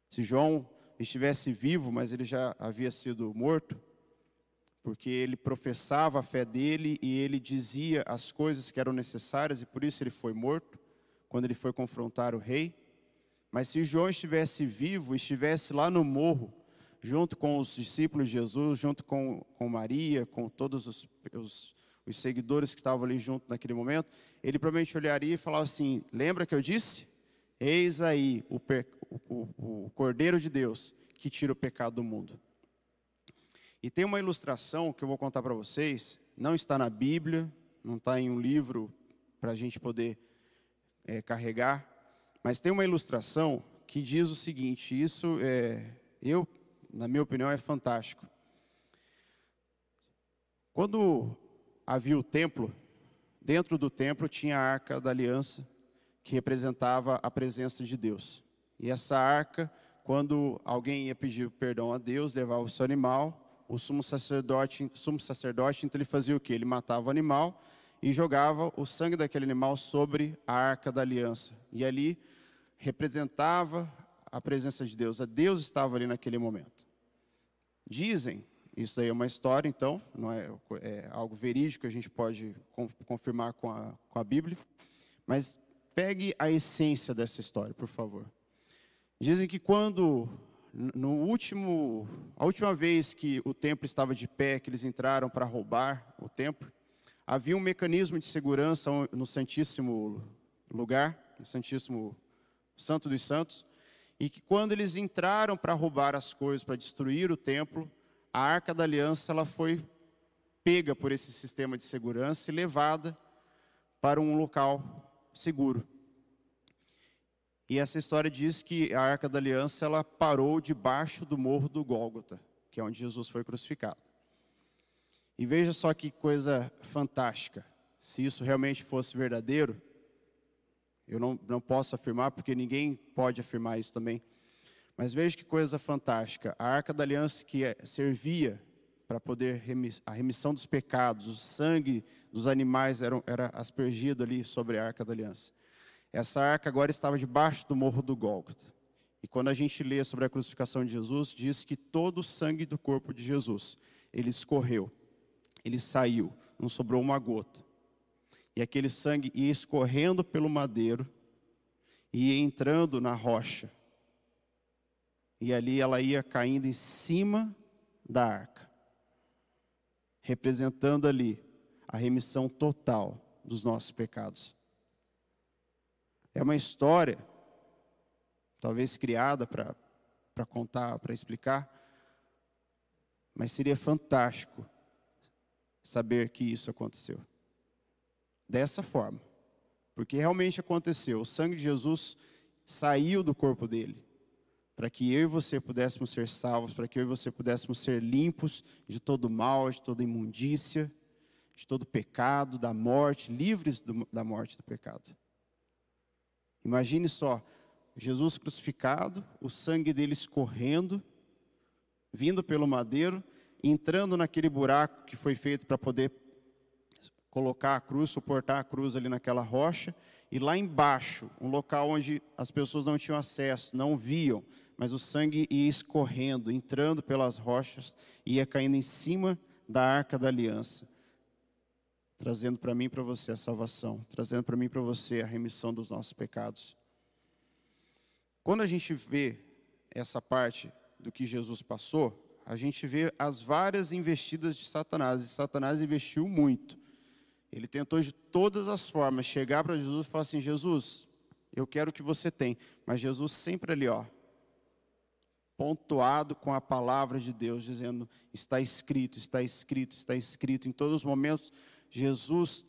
Se João estivesse vivo, mas ele já havia sido morto, porque ele professava a fé dele e ele dizia as coisas que eram necessárias e por isso ele foi morto quando ele foi confrontar o rei. Mas se João estivesse vivo, estivesse lá no morro, junto com os discípulos de Jesus, junto com, com Maria, com todos os, os, os seguidores que estavam ali junto naquele momento, ele provavelmente olharia e falava assim: Lembra que eu disse? Eis aí o, o, o Cordeiro de Deus que tira o pecado do mundo. E tem uma ilustração que eu vou contar para vocês, não está na Bíblia, não está em um livro para a gente poder é, carregar, mas tem uma ilustração que diz o seguinte: isso é, eu, na minha opinião, é fantástico. Quando havia o templo, dentro do templo tinha a arca da aliança, que representava a presença de Deus. E essa arca, quando alguém ia pedir perdão a Deus, levava o seu animal, o sumo sacerdote, sumo sacerdote, então ele fazia o que? Ele matava o animal e jogava o sangue daquele animal sobre a arca da aliança. E ali representava a presença de Deus. A Deus estava ali naquele momento. Dizem, isso aí é uma história, então, não é, é algo verídico, a gente pode confirmar com a, com a Bíblia, mas pegue a essência dessa história, por favor. Dizem que quando no último, a última vez que o templo estava de pé, que eles entraram para roubar o templo, havia um mecanismo de segurança no Santíssimo lugar, no Santíssimo Santo dos Santos, e que quando eles entraram para roubar as coisas, para destruir o templo, a Arca da Aliança ela foi pega por esse sistema de segurança e levada para um local seguro. E essa história diz que a Arca da Aliança ela parou debaixo do morro do Gólgota, que é onde Jesus foi crucificado. E veja só que coisa fantástica. Se isso realmente fosse verdadeiro, eu não, não posso afirmar, porque ninguém pode afirmar isso também. Mas veja que coisa fantástica. A Arca da Aliança que é, servia para poder a remissão dos pecados, o sangue dos animais era, era aspergido ali sobre a Arca da Aliança. Essa arca agora estava debaixo do morro do Gólgota. E quando a gente lê sobre a crucificação de Jesus, diz que todo o sangue do corpo de Jesus, ele escorreu, ele saiu, não sobrou uma gota. E aquele sangue ia escorrendo pelo madeiro e ia entrando na rocha. E ali ela ia caindo em cima da arca, representando ali a remissão total dos nossos pecados. É uma história, talvez criada para contar, para explicar, mas seria fantástico saber que isso aconteceu. Dessa forma. Porque realmente aconteceu. O sangue de Jesus saiu do corpo dele. Para que eu e você pudéssemos ser salvos, para que eu e você pudéssemos ser limpos de todo mal, de toda imundícia, de todo pecado, da morte, livres do, da morte do pecado. Imagine só, Jesus crucificado, o sangue dele escorrendo, vindo pelo madeiro, entrando naquele buraco que foi feito para poder colocar a cruz, suportar a cruz ali naquela rocha, e lá embaixo, um local onde as pessoas não tinham acesso, não viam, mas o sangue ia escorrendo, entrando pelas rochas, ia caindo em cima da arca da aliança, trazendo para mim e para você a salvação, trazendo para mim e para você a remissão dos nossos pecados. Quando a gente vê essa parte do que Jesus passou, a gente vê as várias investidas de Satanás, e Satanás investiu muito. Ele tentou de todas as formas chegar para Jesus e falar assim: Jesus, eu quero o que você tem. Mas Jesus sempre ali, ó, pontuado com a palavra de Deus, dizendo: está escrito, está escrito, está escrito. Em todos os momentos, Jesus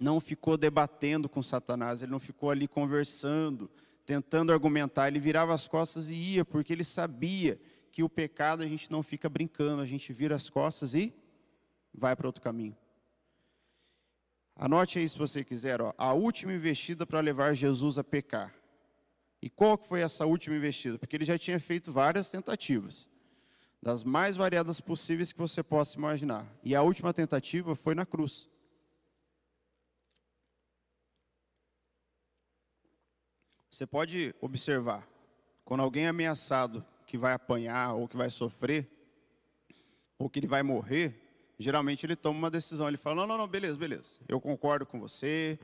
não ficou debatendo com Satanás, ele não ficou ali conversando, tentando argumentar, ele virava as costas e ia, porque ele sabia que o pecado a gente não fica brincando, a gente vira as costas e vai para outro caminho. Anote aí se você quiser, ó, a última investida para levar Jesus a pecar. E qual que foi essa última investida? Porque ele já tinha feito várias tentativas, das mais variadas possíveis que você possa imaginar. E a última tentativa foi na cruz. Você pode observar, quando alguém é ameaçado que vai apanhar ou que vai sofrer, ou que ele vai morrer, geralmente ele toma uma decisão. Ele fala: não, não, não, beleza, beleza. Eu concordo com você,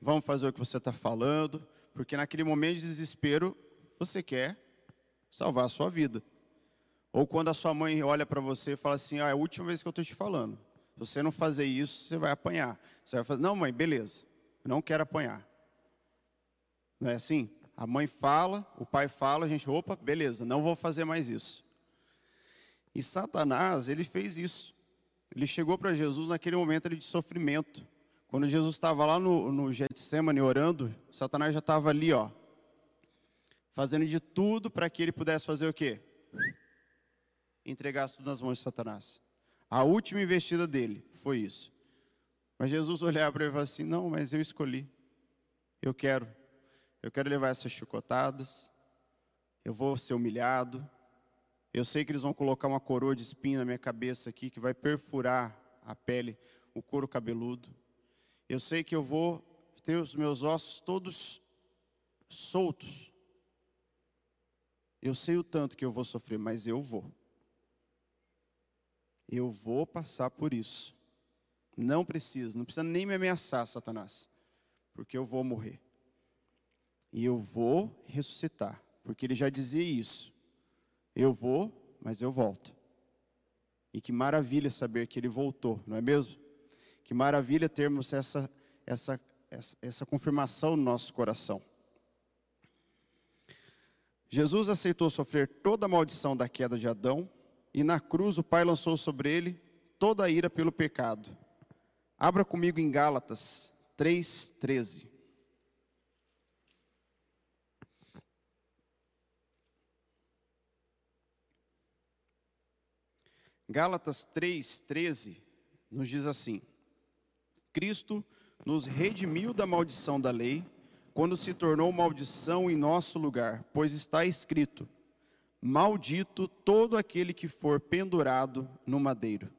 vamos fazer o que você está falando, porque naquele momento de desespero, você quer salvar a sua vida. Ou quando a sua mãe olha para você e fala assim: ah, é a última vez que eu estou te falando. Se você não fazer isso, você vai apanhar. Você vai fazer: não, mãe, beleza, eu não quero apanhar. Não é assim? A mãe fala, o pai fala, a gente, opa, beleza, não vou fazer mais isso. E Satanás, ele fez isso. Ele chegou para Jesus naquele momento de sofrimento. Quando Jesus estava lá no, no Getsemane orando, Satanás já estava ali, ó, fazendo de tudo para que ele pudesse fazer o quê? Entregasse tudo nas mãos de Satanás. A última investida dele foi isso. Mas Jesus olhava para ele e falou assim: Não, mas eu escolhi. Eu quero. Eu quero levar essas chicotadas. Eu vou ser humilhado. Eu sei que eles vão colocar uma coroa de espinho na minha cabeça aqui que vai perfurar a pele, o couro cabeludo. Eu sei que eu vou ter os meus ossos todos soltos. Eu sei o tanto que eu vou sofrer, mas eu vou. Eu vou passar por isso. Não precisa, não precisa nem me ameaçar, Satanás, porque eu vou morrer e eu vou ressuscitar, porque ele já dizia isso. Eu vou, mas eu volto. E que maravilha saber que ele voltou, não é mesmo? Que maravilha termos essa, essa, essa, essa confirmação no nosso coração. Jesus aceitou sofrer toda a maldição da queda de Adão, e na cruz o Pai lançou sobre ele toda a ira pelo pecado. Abra comigo em Gálatas 3,13. Gálatas 3:13 nos diz assim: Cristo nos redimiu da maldição da lei, quando se tornou maldição em nosso lugar, pois está escrito: Maldito todo aquele que for pendurado no madeiro.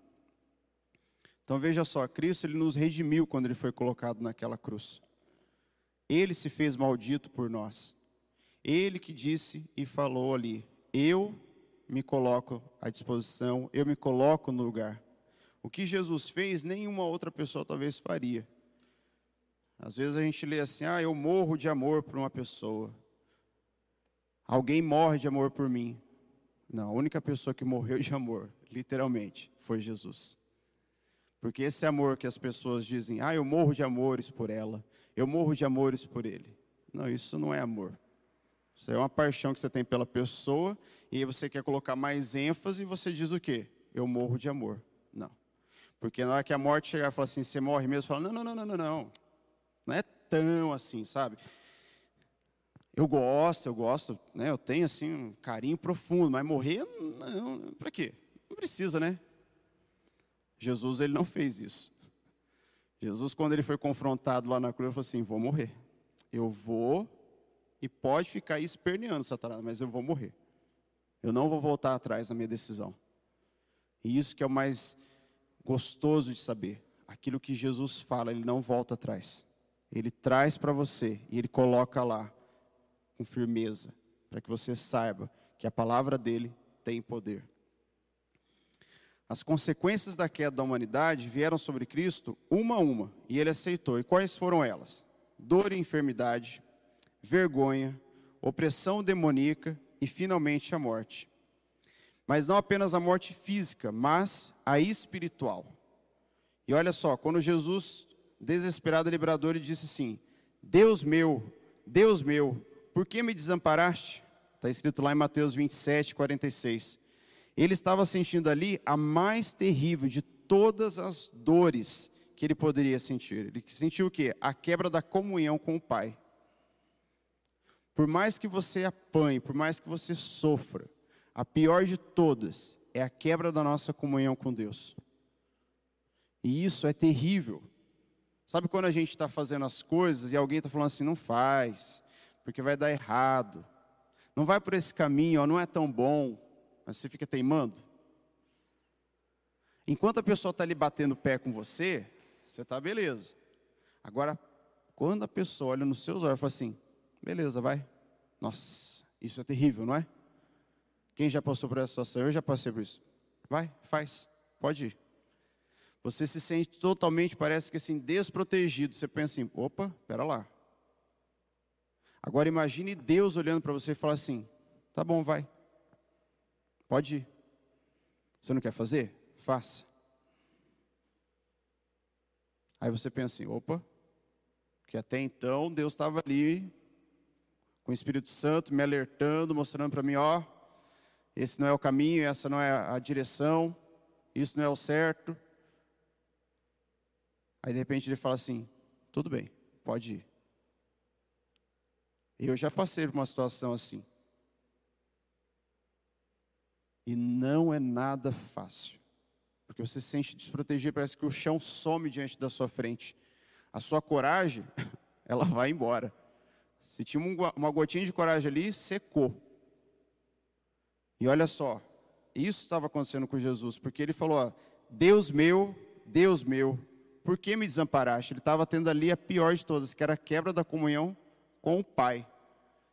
Então veja só, Cristo ele nos redimiu quando ele foi colocado naquela cruz. Ele se fez maldito por nós. Ele que disse e falou ali: Eu me coloco à disposição, eu me coloco no lugar. O que Jesus fez, nenhuma outra pessoa talvez faria. Às vezes a gente lê assim: ah, eu morro de amor por uma pessoa. Alguém morre de amor por mim. Não, a única pessoa que morreu de amor, literalmente, foi Jesus. Porque esse amor que as pessoas dizem, ah, eu morro de amores por ela, eu morro de amores por ele. Não, isso não é amor. Isso é uma paixão que você tem pela pessoa e aí você quer colocar mais ênfase e você diz o quê? Eu morro de amor. Porque na hora que a morte chegar e falar assim, você morre mesmo, fala, não, não, não, não, não, não. Não é tão assim, sabe? Eu gosto, eu gosto, né? Eu tenho assim um carinho profundo, mas morrer, não, para quê? Não precisa, né? Jesus ele não fez isso. Jesus quando ele foi confrontado lá na cruz, ele falou assim: "Vou morrer. Eu vou e pode ficar esperneando, Satanás, mas eu vou morrer. Eu não vou voltar atrás na minha decisão." E isso que é o mais gostoso de saber. Aquilo que Jesus fala, ele não volta atrás. Ele traz para você e ele coloca lá com firmeza, para que você saiba que a palavra dele tem poder. As consequências da queda da humanidade vieram sobre Cristo uma a uma, e ele aceitou. E quais foram elas? Dor e enfermidade, vergonha, opressão demoníaca e finalmente a morte. Mas não apenas a morte física, mas a espiritual. E olha só, quando Jesus, desesperado liberador, ele disse assim: Deus meu, Deus meu, por que me desamparaste? Está escrito lá em Mateus 27, 46. Ele estava sentindo ali a mais terrível de todas as dores que ele poderia sentir. Ele sentiu o quê? A quebra da comunhão com o Pai. Por mais que você apanhe, por mais que você sofra, a pior de todas é a quebra da nossa comunhão com Deus. E isso é terrível. Sabe quando a gente está fazendo as coisas e alguém está falando assim, não faz, porque vai dar errado. Não vai por esse caminho, ó, não é tão bom, mas você fica teimando. Enquanto a pessoa está ali batendo pé com você, você está beleza. Agora, quando a pessoa olha nos seus olhos e fala assim, beleza, vai. Nossa, isso é terrível, não é? Quem já passou por essa situação? Eu já passei por isso. Vai, faz, pode ir. Você se sente totalmente, parece que assim, desprotegido. Você pensa assim, opa, espera lá. Agora imagine Deus olhando para você e falar assim: tá bom, vai. Pode ir. Você não quer fazer? Faça. Aí você pensa assim: opa, que até então Deus estava ali com o Espírito Santo me alertando, mostrando para mim: ó, esse não é o caminho, essa não é a direção, isso não é o certo. Aí de repente ele fala assim: tudo bem, pode ir. Eu já passei por uma situação assim. E não é nada fácil. Porque você se sente desprotegido, parece que o chão some diante da sua frente. A sua coragem, ela vai embora. Se tinha uma gotinha de coragem ali, secou. E olha só, isso estava acontecendo com Jesus, porque ele falou: ó, Deus meu, Deus meu, por que me desamparaste? Ele estava tendo ali a pior de todas, que era a quebra da comunhão com o Pai.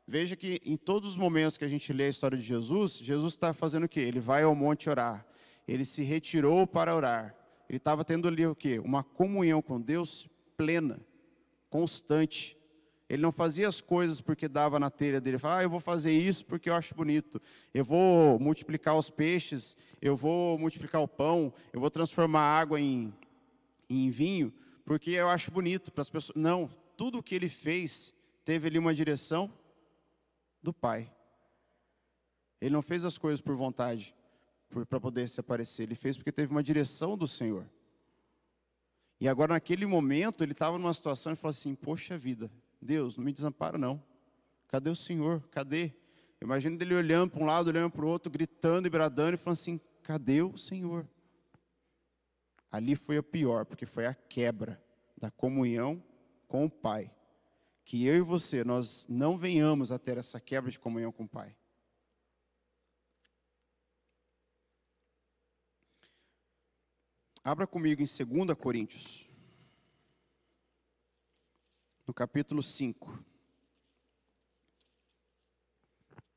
Veja que em todos os momentos que a gente lê a história de Jesus, Jesus está fazendo o quê? Ele vai ao monte orar. Ele se retirou para orar. Ele estava tendo ali o quê? Uma comunhão com Deus plena, constante. Ele não fazia as coisas porque dava na telha dele. Ele falava, ah, eu vou fazer isso porque eu acho bonito. Eu vou multiplicar os peixes, eu vou multiplicar o pão, eu vou transformar a água em, em vinho, porque eu acho bonito para as pessoas. Não, tudo o que ele fez teve ali uma direção do Pai. Ele não fez as coisas por vontade, para poder se aparecer. Ele fez porque teve uma direção do Senhor. E agora, naquele momento, ele estava numa situação e falou assim: Poxa vida, Deus, não me desampara, não. Cadê o Senhor? Cadê? Imagina ele olhando para um lado, olhando para o outro, gritando e bradando e falando assim: Cadê o Senhor? Ali foi a pior, porque foi a quebra da comunhão com o Pai. Que eu e você, nós não venhamos a ter essa quebra de comunhão com o Pai. Abra comigo em 2 Coríntios, no capítulo 5.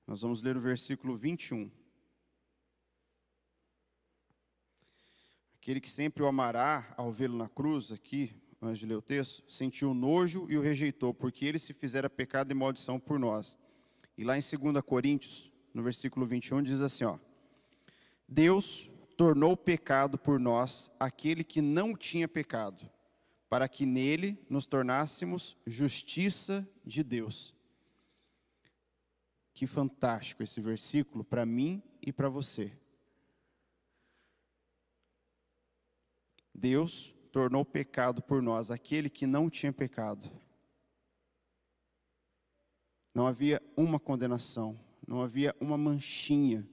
Nós vamos ler o versículo 21. Aquele que sempre o amará ao vê-lo na cruz, aqui, antes de ler o texto, sentiu nojo e o rejeitou, porque ele se fizera pecado e maldição por nós. E lá em 2 Coríntios, no versículo 21, diz assim: ó, Deus tornou pecado por nós aquele que não tinha pecado, para que nele nos tornássemos justiça de Deus. Que fantástico esse versículo para mim e para você. Deus tornou pecado por nós aquele que não tinha pecado. Não havia uma condenação, não havia uma manchinha.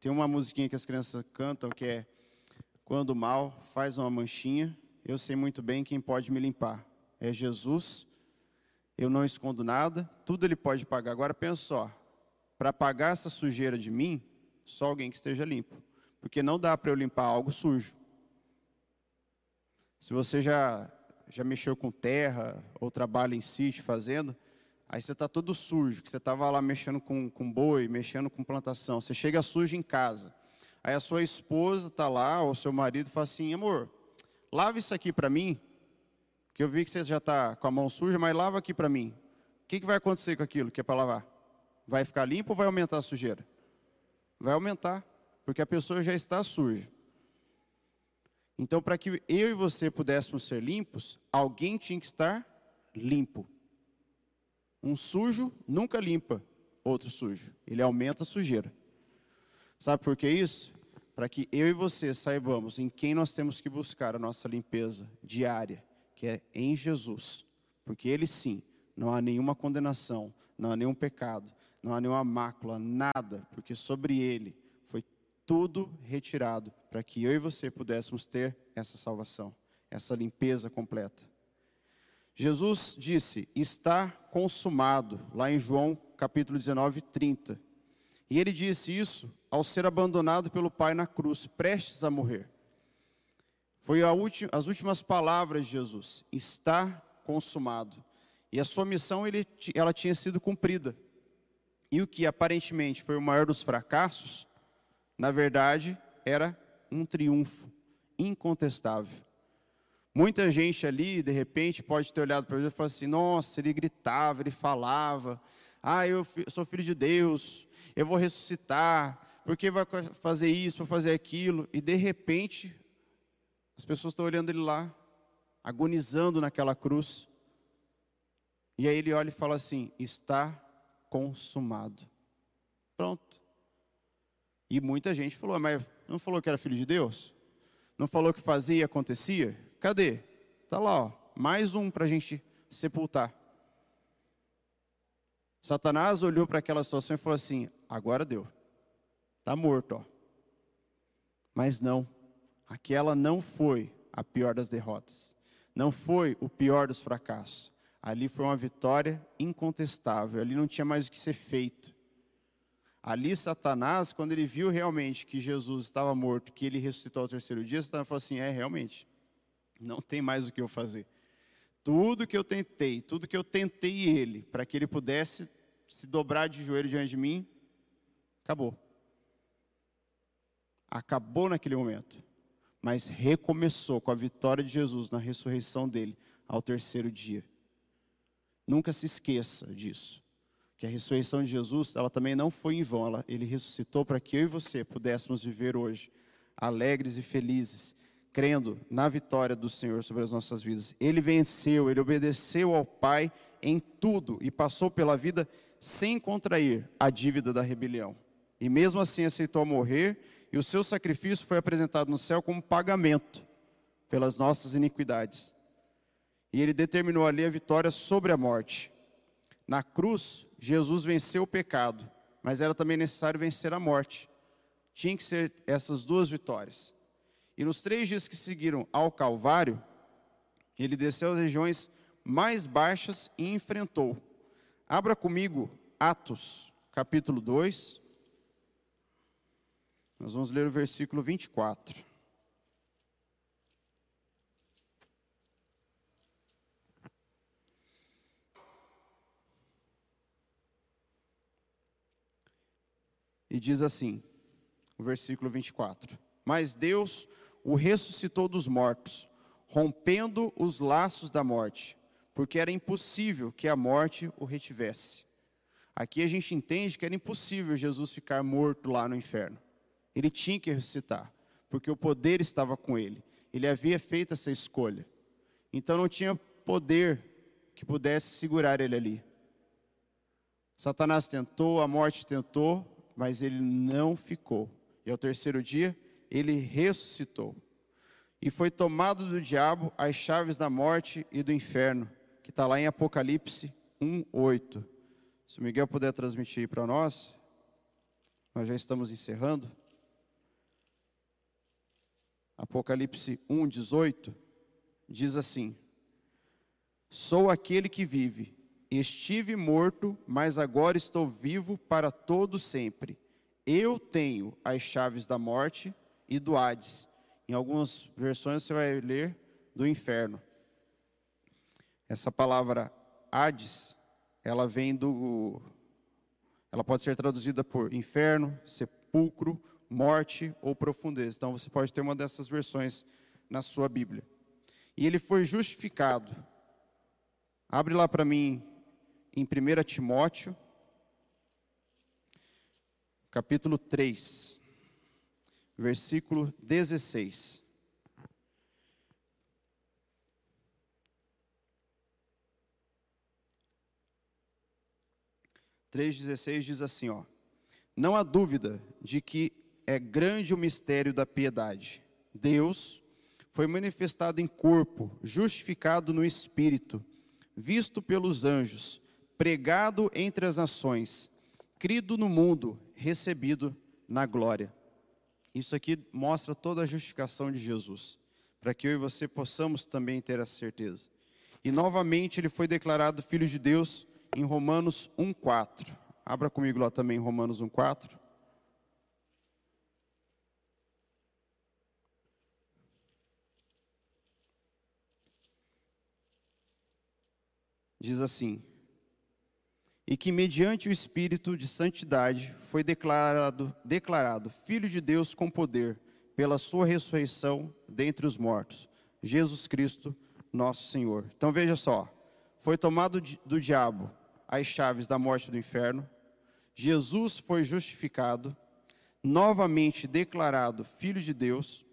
Tem uma musiquinha que as crianças cantam que é quando o mal faz uma manchinha, eu sei muito bem quem pode me limpar. É Jesus. Eu não escondo nada, tudo ele pode pagar. Agora pensa só, para pagar essa sujeira de mim, só alguém que esteja limpo. Porque não dá para eu limpar algo sujo. Se você já, já mexeu com terra ou trabalha em sítio fazendo, aí você está todo sujo, que você estava lá mexendo com, com boi, mexendo com plantação. Você chega sujo em casa. Aí a sua esposa está lá, ou seu marido, fala assim: amor, lava isso aqui para mim, que eu vi que você já está com a mão suja, mas lava aqui para mim. O que, que vai acontecer com aquilo que é para lavar? Vai ficar limpo ou vai aumentar a sujeira? Vai aumentar, porque a pessoa já está suja. Então, para que eu e você pudéssemos ser limpos, alguém tinha que estar limpo. Um sujo nunca limpa outro sujo, ele aumenta a sujeira. Sabe por que isso? Para que eu e você saibamos em quem nós temos que buscar a nossa limpeza diária, que é em Jesus. Porque ele sim, não há nenhuma condenação, não há nenhum pecado, não há nenhuma mácula, nada, porque sobre ele foi tudo retirado para que eu e você pudéssemos ter essa salvação, essa limpeza completa. Jesus disse: Está consumado, lá em João capítulo 19, 30. E ele disse isso ao ser abandonado pelo Pai na cruz, prestes a morrer. Foi última, as últimas palavras de Jesus: Está consumado. E a sua missão ele, ela tinha sido cumprida. E o que aparentemente foi o maior dos fracassos, na verdade, era um triunfo incontestável. Muita gente ali, de repente, pode ter olhado para ele e falar assim: nossa, ele gritava, ele falava, ah, eu sou filho de Deus, eu vou ressuscitar, porque vai fazer isso, vai fazer aquilo, e de repente, as pessoas estão olhando ele lá, agonizando naquela cruz, e aí ele olha e fala assim: está consumado. Pronto. E muita gente falou, mas não falou que era filho de Deus? Não falou que fazia e acontecia? Cadê? Está lá, ó, mais um para a gente sepultar. Satanás olhou para aquela situação e falou assim: agora deu, está morto. Ó. Mas não, aquela não foi a pior das derrotas, não foi o pior dos fracassos. Ali foi uma vitória incontestável, ali não tinha mais o que ser feito. Ali, Satanás, quando ele viu realmente que Jesus estava morto, que ele ressuscitou ao terceiro dia, Satanás falou assim: é, realmente, não tem mais o que eu fazer. Tudo que eu tentei, tudo que eu tentei ele, para que ele pudesse se dobrar de joelho diante de mim, acabou. Acabou naquele momento. Mas recomeçou com a vitória de Jesus na ressurreição dele ao terceiro dia. Nunca se esqueça disso que a ressurreição de Jesus, ela também não foi em vão, ela, ele ressuscitou para que eu e você pudéssemos viver hoje alegres e felizes, crendo na vitória do Senhor sobre as nossas vidas. Ele venceu, ele obedeceu ao Pai em tudo e passou pela vida sem contrair a dívida da rebelião. E mesmo assim aceitou morrer, e o seu sacrifício foi apresentado no céu como pagamento pelas nossas iniquidades. E ele determinou ali a vitória sobre a morte. Na cruz, Jesus venceu o pecado, mas era também necessário vencer a morte. Tinha que ser essas duas vitórias. E nos três dias que seguiram ao Calvário, ele desceu às regiões mais baixas e enfrentou. Abra comigo Atos, capítulo 2. Nós vamos ler o versículo 24. E diz assim, o versículo 24: Mas Deus o ressuscitou dos mortos, rompendo os laços da morte, porque era impossível que a morte o retivesse. Aqui a gente entende que era impossível Jesus ficar morto lá no inferno. Ele tinha que ressuscitar, porque o poder estava com ele. Ele havia feito essa escolha. Então não tinha poder que pudesse segurar ele ali. Satanás tentou, a morte tentou, mas ele não ficou. E ao terceiro dia, ele ressuscitou. E foi tomado do diabo as chaves da morte e do inferno, que está lá em Apocalipse 1:8. Se o Miguel puder transmitir para nós, nós já estamos encerrando. Apocalipse 1:18 diz assim: Sou aquele que vive Estive morto, mas agora estou vivo para todo sempre. Eu tenho as chaves da morte e do Hades. Em algumas versões você vai ler do inferno. Essa palavra Hades, ela vem do ela pode ser traduzida por inferno, sepulcro, morte ou profundeza. Então você pode ter uma dessas versões na sua Bíblia. E ele foi justificado. Abre lá para mim em 1 Timóteo, capítulo 3, versículo 16. Três dezesseis diz assim, ó: Não há dúvida de que é grande o mistério da piedade. Deus foi manifestado em corpo, justificado no espírito, visto pelos anjos pregado entre as nações, crido no mundo, recebido na glória. Isso aqui mostra toda a justificação de Jesus, para que eu e você possamos também ter essa certeza. E novamente ele foi declarado filho de Deus em Romanos 1:4. Abra comigo lá também Romanos 1:4. Diz assim: e que mediante o espírito de santidade foi declarado declarado filho de Deus com poder pela sua ressurreição dentre os mortos, Jesus Cristo, nosso Senhor. Então veja só, foi tomado do diabo as chaves da morte do inferno. Jesus foi justificado, novamente declarado filho de Deus,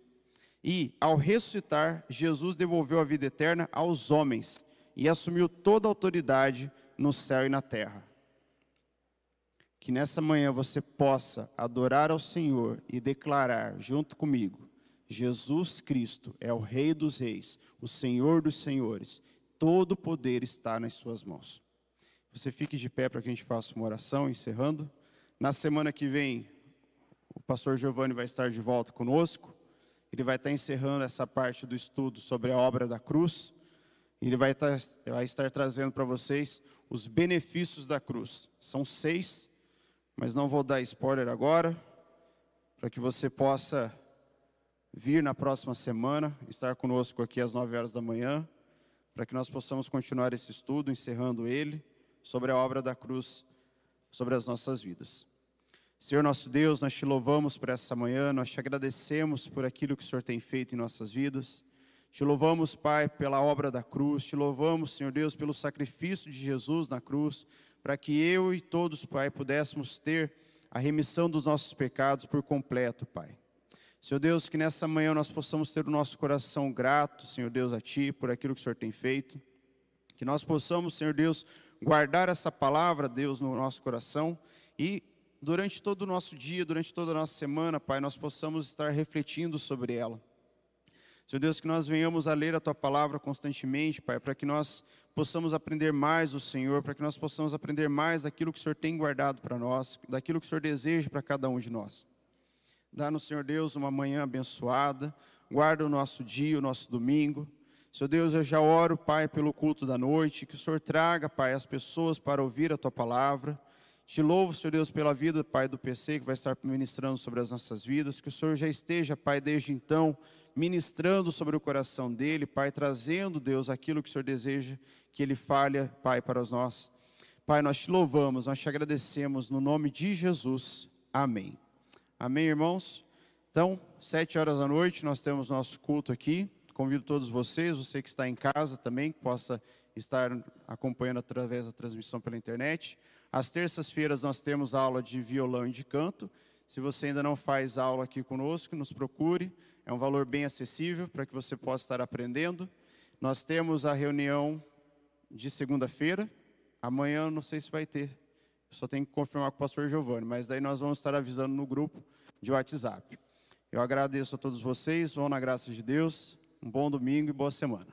e ao ressuscitar, Jesus devolveu a vida eterna aos homens e assumiu toda a autoridade no céu e na terra. Que nessa manhã você possa adorar ao Senhor e declarar junto comigo: Jesus Cristo é o Rei dos Reis, o Senhor dos Senhores, todo o poder está nas Suas mãos. Você fique de pé para que a gente faça uma oração, encerrando. Na semana que vem, o pastor Giovanni vai estar de volta conosco. Ele vai estar encerrando essa parte do estudo sobre a obra da cruz. Ele vai estar, vai estar trazendo para vocês os benefícios da cruz. São seis, mas não vou dar spoiler agora, para que você possa vir na próxima semana, estar conosco aqui às nove horas da manhã, para que nós possamos continuar esse estudo, encerrando ele, sobre a obra da cruz, sobre as nossas vidas. Senhor nosso Deus, nós te louvamos por essa manhã, nós te agradecemos por aquilo que o Senhor tem feito em nossas vidas. Te louvamos, Pai, pela obra da cruz, te louvamos, Senhor Deus, pelo sacrifício de Jesus na cruz, para que eu e todos, Pai, pudéssemos ter a remissão dos nossos pecados por completo, Pai. Senhor Deus, que nessa manhã nós possamos ter o nosso coração grato, Senhor Deus, a Ti, por aquilo que o Senhor tem feito. Que nós possamos, Senhor Deus, guardar essa palavra, Deus, no nosso coração e durante todo o nosso dia, durante toda a nossa semana, Pai, nós possamos estar refletindo sobre ela. Senhor Deus, que nós venhamos a ler a Tua palavra constantemente, Pai, para que nós possamos aprender mais do Senhor, para que nós possamos aprender mais daquilo que o Senhor tem guardado para nós, daquilo que o Senhor deseja para cada um de nós. Dá-nos, Senhor Deus, uma manhã abençoada, guarda o nosso dia, o nosso domingo. Senhor Deus, eu já oro, Pai, pelo culto da noite, que o Senhor traga, Pai, as pessoas para ouvir a Tua palavra. Te louvo, Senhor Deus, pela vida, Pai, do PC, que vai estar ministrando sobre as nossas vidas. Que o Senhor já esteja, Pai, desde então, ministrando sobre o coração dele, Pai, trazendo, Deus, aquilo que o Senhor deseja que ele fale, Pai, para nós. Pai, nós te louvamos, nós te agradecemos no nome de Jesus. Amém. Amém, irmãos? Então, sete horas da noite, nós temos nosso culto aqui. Convido todos vocês, você que está em casa também, que possa estar acompanhando através da transmissão pela internet. Às terças-feiras nós temos aula de violão e de canto. Se você ainda não faz aula aqui conosco, nos procure. É um valor bem acessível para que você possa estar aprendendo. Nós temos a reunião de segunda-feira. Amanhã não sei se vai ter. Só tenho que confirmar com o pastor Giovanni, mas daí nós vamos estar avisando no grupo de WhatsApp. Eu agradeço a todos vocês, vão na graça de Deus. Um bom domingo e boa semana.